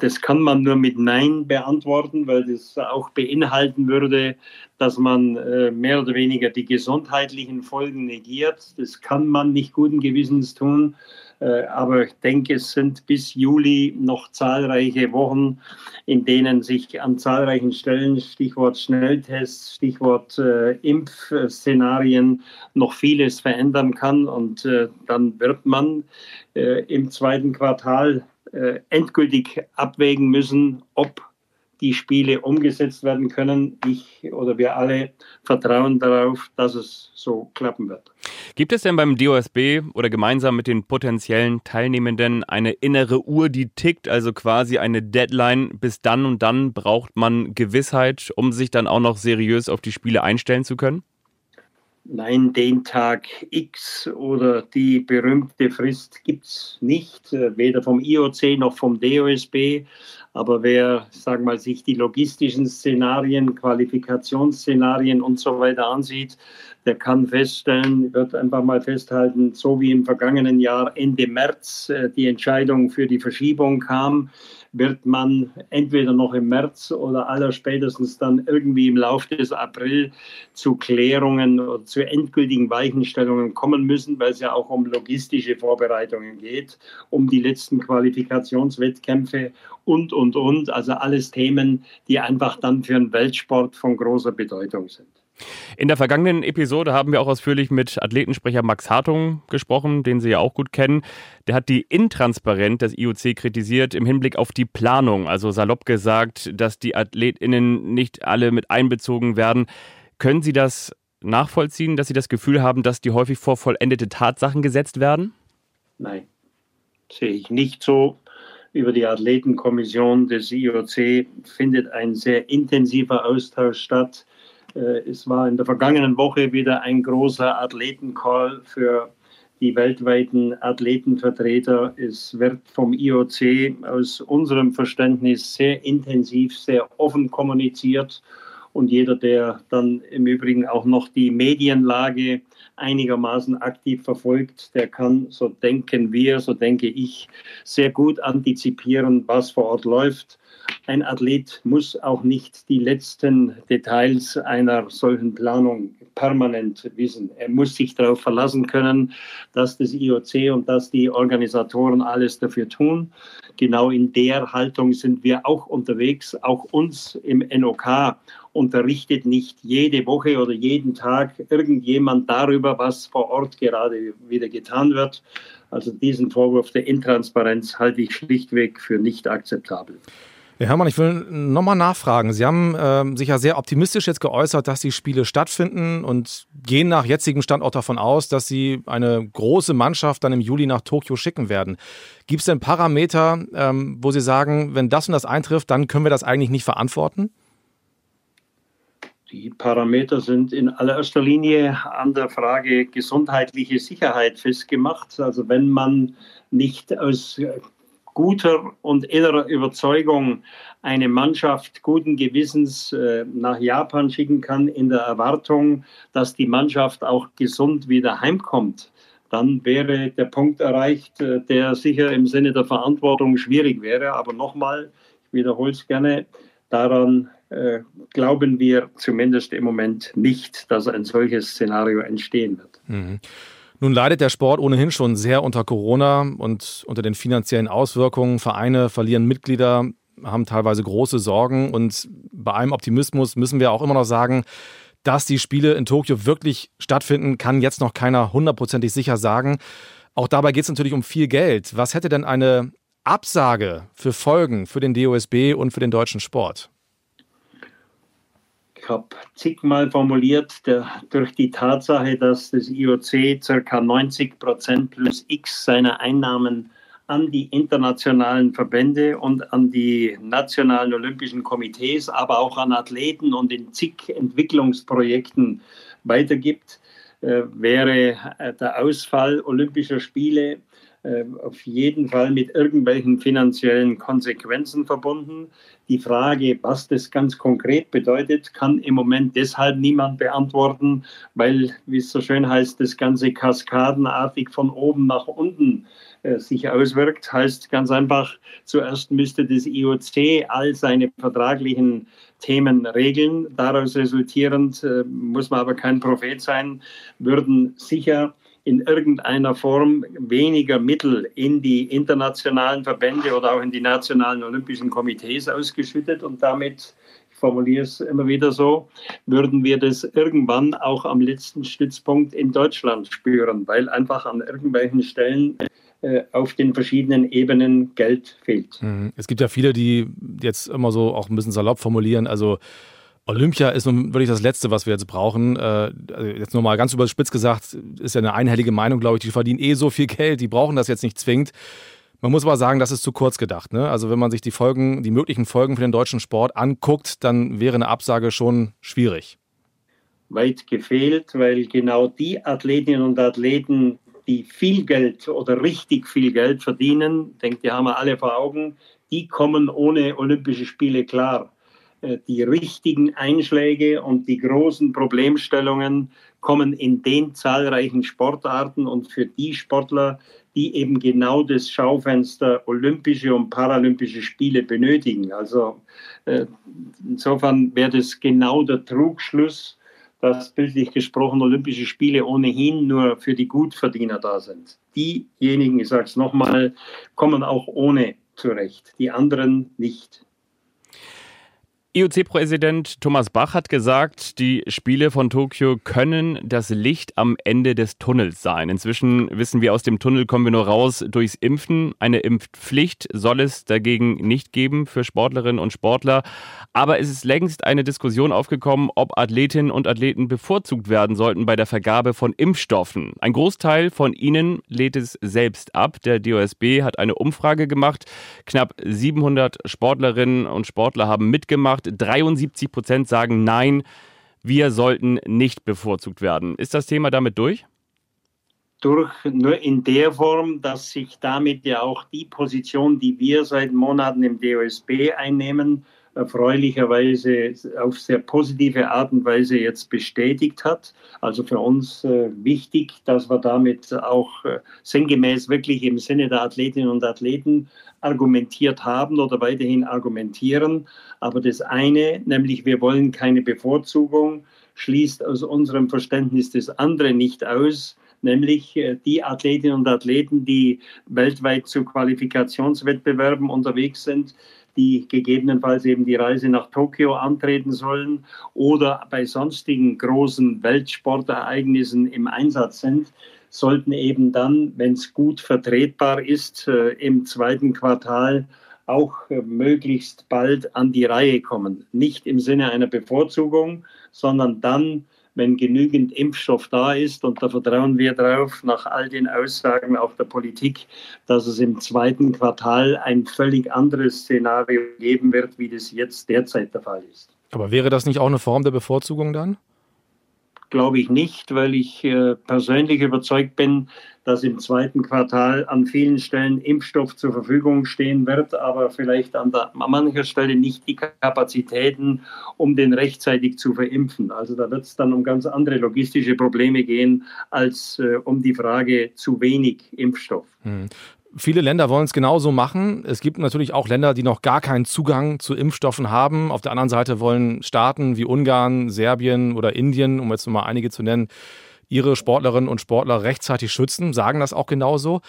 Speaker 7: das kann man nur mit Nein beantworten, weil das auch beinhalten würde, dass man äh, mehr oder weniger die gesundheitlichen Folgen negiert. Das kann man nicht guten Gewissens tun. Äh, aber ich denke, es sind bis Juli noch zahlreiche Wochen, in denen sich an zahlreichen Stellen, Stichwort Schnelltests, Stichwort äh, Impfszenarien, noch vieles verändern kann. Und äh, dann wird man äh, im zweiten Quartal äh, endgültig abwägen müssen, ob die Spiele umgesetzt werden können. Ich oder wir alle vertrauen darauf, dass es so klappen wird.
Speaker 2: Gibt es denn beim DOSB oder gemeinsam mit den potenziellen Teilnehmenden eine innere Uhr, die tickt, also quasi eine Deadline, bis dann und dann braucht man Gewissheit, um sich dann auch noch seriös auf die Spiele einstellen zu können?
Speaker 7: Nein, den Tag X oder die berühmte Frist gibt es nicht, äh, weder vom IOC noch vom DOSB. Aber wer, sagen wir mal, sich die logistischen Szenarien, Qualifikationsszenarien und so weiter ansieht, der kann feststellen, wird einfach mal festhalten, so wie im vergangenen Jahr Ende März äh, die Entscheidung für die Verschiebung kam, wird man entweder noch im März oder allerspätestens dann irgendwie im Laufe des April zu Klärungen oder zu endgültigen Weichenstellungen kommen müssen, weil es ja auch um logistische Vorbereitungen geht, um die letzten Qualifikationswettkämpfe und, und, und. Also alles Themen, die einfach dann für den Weltsport von großer Bedeutung sind.
Speaker 2: In der vergangenen Episode haben wir auch ausführlich mit Athletensprecher Max Hartung gesprochen, den Sie ja auch gut kennen. Der hat die Intransparenz des IOC kritisiert im Hinblick auf die Planung. Also salopp gesagt, dass die AthletInnen nicht alle mit einbezogen werden. Können Sie das nachvollziehen, dass Sie das Gefühl haben, dass die häufig vor vollendete Tatsachen gesetzt werden?
Speaker 7: Nein, sehe ich nicht so. Über die Athletenkommission des IOC findet ein sehr intensiver Austausch statt es war in der vergangenen Woche wieder ein großer Athletencall für die weltweiten Athletenvertreter. Es wird vom IOC aus unserem Verständnis sehr intensiv, sehr offen kommuniziert. Und jeder, der dann im Übrigen auch noch die Medienlage einigermaßen aktiv verfolgt, der kann, so denken wir, so denke ich, sehr gut antizipieren, was vor Ort läuft ein Athlet muss auch nicht die letzten Details einer solchen Planung permanent wissen. Er muss sich darauf verlassen können, dass das IOC und dass die Organisatoren alles dafür tun. Genau in der Haltung sind wir auch unterwegs. Auch uns im NOK unterrichtet nicht jede Woche oder jeden Tag irgendjemand darüber, was vor Ort gerade wieder getan wird. Also diesen Vorwurf der Intransparenz halte ich schlichtweg für nicht akzeptabel.
Speaker 3: Herr Hermann, ich will nochmal nachfragen. Sie haben äh, sich ja sehr optimistisch jetzt geäußert, dass die Spiele stattfinden und gehen nach jetzigem Stand auch davon aus, dass Sie eine große Mannschaft dann im Juli nach Tokio schicken werden. Gibt es denn Parameter, ähm, wo Sie sagen, wenn das und das eintrifft, dann können wir das eigentlich nicht verantworten?
Speaker 7: Die Parameter sind in allererster Linie an der Frage gesundheitliche Sicherheit festgemacht. Also wenn man nicht aus guter und innerer Überzeugung eine Mannschaft guten Gewissens äh, nach Japan schicken kann, in der Erwartung, dass die Mannschaft auch gesund wieder heimkommt, dann wäre der Punkt erreicht, äh, der sicher im Sinne der Verantwortung schwierig wäre. Aber nochmal, ich wiederhole es gerne, daran äh, glauben wir zumindest im Moment nicht, dass ein solches Szenario entstehen wird.
Speaker 3: Mhm. Nun leidet der Sport ohnehin schon sehr unter Corona und unter den finanziellen Auswirkungen. Vereine verlieren Mitglieder, haben teilweise große Sorgen. Und bei allem Optimismus müssen wir auch immer noch sagen, dass die Spiele in Tokio wirklich stattfinden, kann jetzt noch keiner hundertprozentig sicher sagen. Auch dabei geht es natürlich um viel Geld. Was hätte denn eine Absage für Folgen für den DOSB und für den deutschen Sport?
Speaker 7: Ich habe zigmal formuliert, der, durch die Tatsache, dass das IOC ca. 90 Prozent plus X seiner Einnahmen an die internationalen Verbände und an die nationalen olympischen Komitees, aber auch an Athleten und in zig Entwicklungsprojekten weitergibt, äh, wäre äh, der Ausfall olympischer Spiele auf jeden Fall mit irgendwelchen finanziellen Konsequenzen verbunden. Die Frage, was das ganz konkret bedeutet, kann im Moment deshalb niemand beantworten, weil, wie es so schön heißt, das Ganze kaskadenartig von oben nach unten äh, sich auswirkt. Heißt ganz einfach, zuerst müsste das IOC all seine vertraglichen Themen regeln. Daraus resultierend, äh, muss man aber kein Prophet sein, würden sicher in irgendeiner Form weniger Mittel in die internationalen Verbände oder auch in die nationalen Olympischen Komitees ausgeschüttet und damit ich formuliere es immer wieder so, würden wir das irgendwann auch am letzten Stützpunkt in Deutschland spüren, weil einfach an irgendwelchen Stellen äh, auf den verschiedenen Ebenen Geld fehlt.
Speaker 3: Mhm. Es gibt ja viele, die jetzt immer so auch ein bisschen salopp formulieren, also Olympia ist nun wirklich das Letzte, was wir jetzt brauchen. Äh, also jetzt nur mal ganz überspitzt gesagt, ist ja eine einhellige Meinung, glaube ich. Die verdienen eh so viel Geld, die brauchen das jetzt nicht zwingend. Man muss aber sagen, das ist zu kurz gedacht. Ne? Also wenn man sich die Folgen, die möglichen Folgen für den deutschen Sport anguckt, dann wäre eine Absage schon schwierig.
Speaker 7: Weit gefehlt, weil genau die Athletinnen und Athleten, die viel Geld oder richtig viel Geld verdienen, denkt, die haben wir alle vor Augen, die kommen ohne Olympische Spiele klar. Äh, die richtigen Einschläge und die großen Problemstellungen kommen in den zahlreichen Sportarten und für die Sportler, die eben genau das Schaufenster Olympische und Paralympische Spiele benötigen. Also äh, insofern wäre das genau der Trugschluss, dass bildlich gesprochen Olympische Spiele ohnehin nur für die Gutverdiener da sind. Diejenigen, ich sage es nochmal, kommen auch ohne zurecht, die anderen nicht.
Speaker 2: IOC-Präsident Thomas Bach hat gesagt, die Spiele von Tokio können das Licht am Ende des Tunnels sein. Inzwischen wissen wir, aus dem Tunnel kommen wir nur raus durchs Impfen. Eine Impfpflicht soll es dagegen nicht geben für Sportlerinnen und Sportler. Aber es ist längst eine Diskussion aufgekommen, ob Athletinnen und Athleten bevorzugt werden sollten bei der Vergabe von Impfstoffen. Ein Großteil von ihnen lädt es selbst ab. Der DOSB hat eine Umfrage gemacht. Knapp 700 Sportlerinnen und Sportler haben mitgemacht gemacht. 73 Prozent sagen nein, wir sollten nicht bevorzugt werden. Ist das Thema damit durch?
Speaker 7: Durch nur in der Form, dass sich damit ja auch die Position, die wir seit Monaten im DOSB einnehmen, erfreulicherweise auf sehr positive Art und Weise jetzt bestätigt hat. Also für uns äh, wichtig, dass wir damit auch äh, sinngemäß wirklich im Sinne der Athletinnen und Athleten argumentiert haben oder weiterhin argumentieren. Aber das eine, nämlich wir wollen keine Bevorzugung, schließt aus unserem Verständnis das andere nicht aus nämlich äh, die Athletinnen und Athleten, die weltweit zu Qualifikationswettbewerben unterwegs sind, die gegebenenfalls eben die Reise nach Tokio antreten sollen oder bei sonstigen großen Weltsportereignissen im Einsatz sind, sollten eben dann, wenn es gut vertretbar ist, äh, im zweiten Quartal auch äh, möglichst bald an die Reihe kommen. Nicht im Sinne einer Bevorzugung, sondern dann, wenn genügend Impfstoff da ist. Und da vertrauen wir darauf, nach all den Aussagen auch der Politik, dass es im zweiten Quartal ein völlig anderes Szenario geben wird, wie das jetzt derzeit der Fall ist.
Speaker 3: Aber wäre das nicht auch eine Form der Bevorzugung dann?
Speaker 7: Glaube ich nicht, weil ich äh, persönlich überzeugt bin, dass im zweiten Quartal an vielen Stellen Impfstoff zur Verfügung stehen wird, aber vielleicht an, der, an mancher Stelle nicht die Kapazitäten, um den rechtzeitig zu verimpfen. Also da wird es dann um ganz andere logistische Probleme gehen, als äh, um die Frage zu wenig Impfstoff.
Speaker 3: Hm. Viele Länder wollen es genauso machen. Es gibt natürlich auch Länder, die noch gar keinen Zugang zu Impfstoffen haben. Auf der anderen Seite wollen Staaten wie Ungarn, Serbien oder Indien, um jetzt nur mal einige zu nennen, ihre Sportlerinnen und Sportler rechtzeitig schützen, sagen das auch genauso.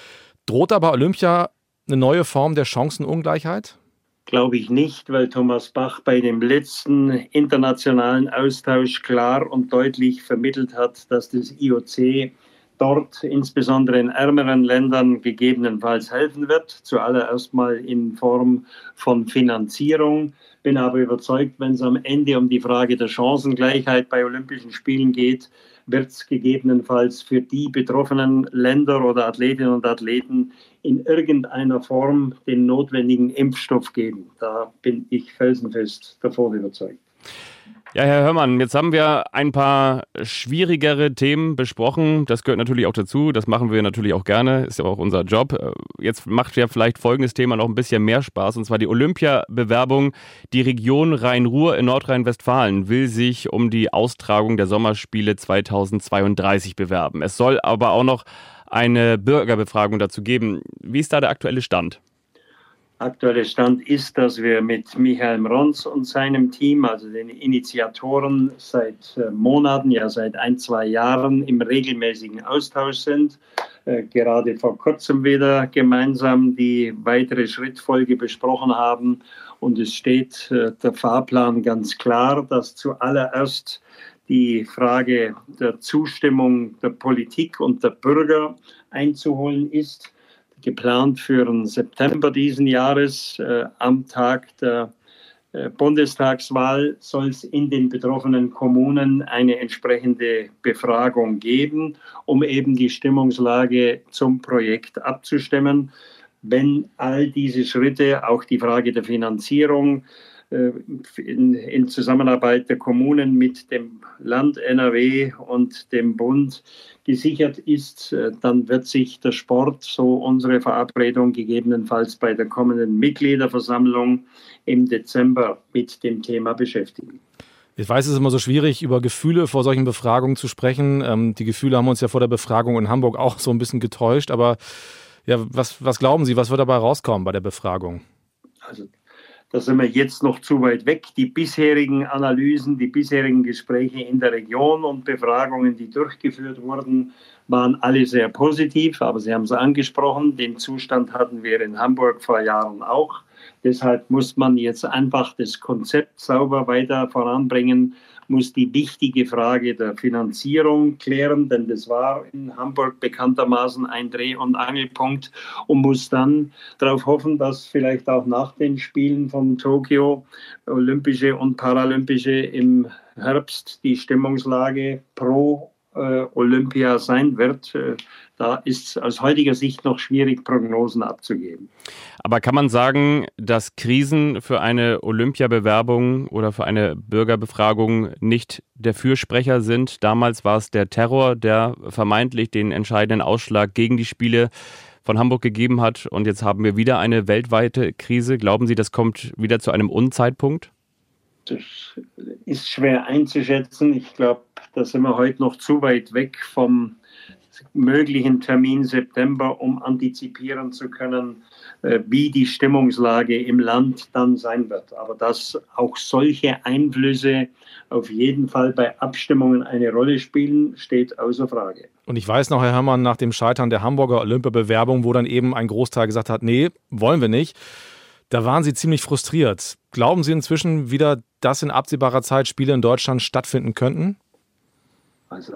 Speaker 3: Droht aber Olympia eine neue Form der Chancenungleichheit?
Speaker 7: Glaube ich nicht, weil Thomas Bach bei dem letzten internationalen Austausch klar und deutlich vermittelt hat, dass das IOC dort insbesondere in ärmeren Ländern gegebenenfalls helfen wird. Zuallererst mal in Form von Finanzierung. Bin aber überzeugt, wenn es am Ende um die Frage der Chancengleichheit bei Olympischen Spielen geht, wird es gegebenenfalls für die betroffenen Länder oder Athletinnen und Athleten in irgendeiner Form den notwendigen Impfstoff geben. Da bin ich felsenfest davon überzeugt.
Speaker 2: Ja, Herr Hörmann, jetzt haben wir ein paar schwierigere Themen besprochen. Das gehört natürlich auch dazu. Das machen wir natürlich auch gerne. Ist ja auch unser Job. Äh, jetzt macht ja vielleicht folgendes Thema noch ein bisschen mehr Spaß. Und zwar die Olympia-Bewerbung. Die Region Rhein-Ruhr in Nordrhein-Westfalen will sich um die Austragung der Sommerspiele 2032 bewerben. Es soll aber auch noch eine Bürgerbefragung dazu geben. Wie ist da der aktuelle Stand?
Speaker 7: Aktueller Stand ist, dass wir mit Michael Rons und seinem Team, also den Initiatoren, seit äh, Monaten, ja seit ein, zwei Jahren im regelmäßigen Austausch sind. Äh, gerade vor kurzem wieder gemeinsam die weitere Schrittfolge besprochen haben. Und es steht äh, der Fahrplan ganz klar, dass zuallererst die Frage der Zustimmung der Politik und der Bürger einzuholen ist geplant für den September diesen Jahres. Äh, am Tag der äh, Bundestagswahl soll es in den betroffenen Kommunen eine entsprechende Befragung geben, um eben die Stimmungslage zum Projekt abzustimmen. Wenn all diese Schritte, auch die Frage der Finanzierung, in, in, Zusammenarbeit der Kommunen mit dem Land NRW und dem Bund gesichert ist, äh, dann wird sich der Sport, so unsere Verabredung, gegebenenfalls bei der kommenden Mitgliederversammlung im Dezember mit dem Thema beschäftigen.
Speaker 3: Ich weiß, es ist immer so schwierig, über Gefühle vor solchen Befragungen zu sprechen. Ähm, die Gefühle haben uns ja vor der Befragung in Hamburg auch so ein bisschen getäuscht. Aber ja, was, was glauben Sie, was wird dabei rauskommen bei der Befragung?
Speaker 7: Also da sind wir jetzt noch zu weit weg. Die bisherigen Analysen, die bisherigen Gespräche in der Region und Befragungen, die durchgeführt wurden, waren alle sehr positiv. Aber Sie haben es angesprochen, den Zustand hatten wir in Hamburg vor Jahren auch. Deshalb muss man jetzt einfach das Konzept sauber weiter voranbringen muss die wichtige Frage der Finanzierung klären, denn das war in Hamburg bekanntermaßen ein Dreh- und Angelpunkt und muss dann darauf hoffen, dass vielleicht auch nach den Spielen von Tokio olympische und paralympische im Herbst die Stimmungslage pro Olympia sein wird. Äh, da ist es aus heutiger Sicht noch schwierig, Prognosen abzugeben.
Speaker 2: Aber kann man sagen, dass Krisen für eine Olympiabewerbung oder für eine Bürgerbefragung nicht der Fürsprecher sind? Damals war es der Terror, der vermeintlich den entscheidenden Ausschlag gegen die Spiele von Hamburg gegeben hat. Und jetzt haben wir wieder eine weltweite Krise. Glauben Sie, das kommt wieder zu einem Unzeitpunkt?
Speaker 7: Das ist schwer einzuschätzen. Ich glaube, da sind wir heute noch zu weit weg vom möglichen Termin September, um antizipieren zu können, äh, wie die Stimmungslage im Land dann sein wird. Aber dass auch solche Einflüsse auf jeden Fall bei Abstimmungen eine Rolle spielen, steht außer Frage.
Speaker 3: Und ich weiß noch, Herr Herrmann, nach dem Scheitern der Hamburger Olympiabewerbung, wo dann eben ein Großteil gesagt hat, nee, wollen wir nicht, da waren Sie ziemlich frustriert. Glauben Sie inzwischen wieder, dass in absehbarer Zeit Spiele in Deutschland stattfinden könnten?
Speaker 7: Also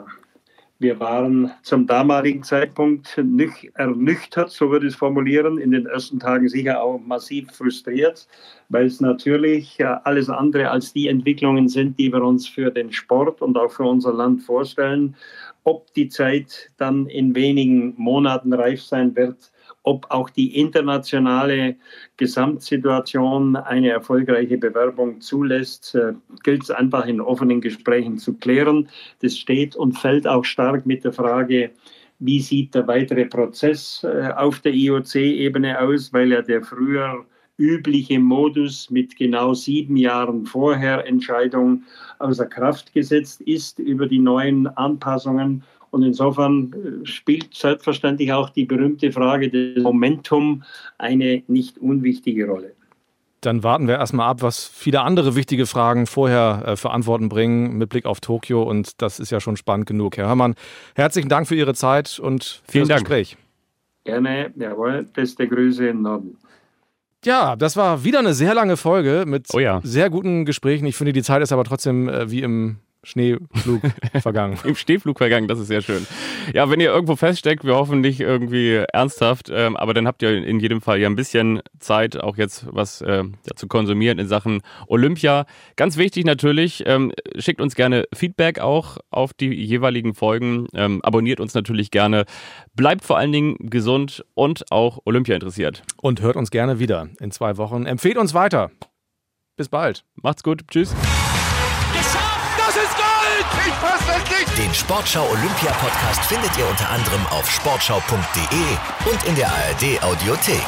Speaker 7: wir waren zum damaligen Zeitpunkt nicht ernüchtert, so würde ich es formulieren, in den ersten Tagen sicher auch massiv frustriert, weil es natürlich alles andere als die Entwicklungen sind, die wir uns für den Sport und auch für unser Land vorstellen. Ob die Zeit dann in wenigen Monaten reif sein wird, ob auch die internationale Gesamtsituation eine erfolgreiche Bewerbung zulässt, äh, gilt es einfach in offenen Gesprächen zu klären. Das steht und fällt auch stark mit der Frage, wie sieht der weitere Prozess äh, auf der IOC-Ebene aus, weil ja der früher übliche Modus mit genau sieben Jahren vorher Entscheidung außer Kraft gesetzt ist über die neuen Anpassungen und insofern äh, spielt selbstverständlich auch die berühmte Frage des Momentum eine nicht unwichtige Rolle.
Speaker 3: Dann warten wir erstmal ab, was viele andere wichtige Fragen vorher äh, für Antworten bringen mit Blick auf Tokio. Und das ist ja schon spannend genug. Herr Hörmann, herzlichen Dank für Ihre Zeit und
Speaker 2: vielen
Speaker 3: das
Speaker 2: Dank.
Speaker 3: Gespräch.
Speaker 7: Gerne, jawohl, beste Grüße im Norden.
Speaker 3: Ja, das war wieder eine sehr lange Folge mit
Speaker 2: oh ja.
Speaker 3: sehr guten Gesprächen. Ich finde, die Zeit ist aber trotzdem äh, wie im Schneeflug <laughs> vergangen.
Speaker 2: Im Stehflug vergangen, das ist sehr schön. Ja, wenn ihr irgendwo feststeckt, wir hoffen nicht irgendwie ernsthaft, ähm, aber dann habt ihr in jedem Fall ja ein bisschen Zeit, auch jetzt was äh, ja, zu konsumieren in Sachen Olympia. Ganz wichtig natürlich, ähm, schickt uns gerne Feedback auch auf die jeweiligen Folgen, ähm, abonniert uns natürlich gerne, bleibt vor allen Dingen gesund und auch Olympia interessiert.
Speaker 3: Und hört uns gerne wieder in zwei Wochen. Empfehlt uns weiter. Bis bald.
Speaker 2: Macht's gut. Tschüss.
Speaker 1: Den Sportschau Olympia Podcast findet ihr unter anderem auf sportschau.de und in der ARD Audiothek.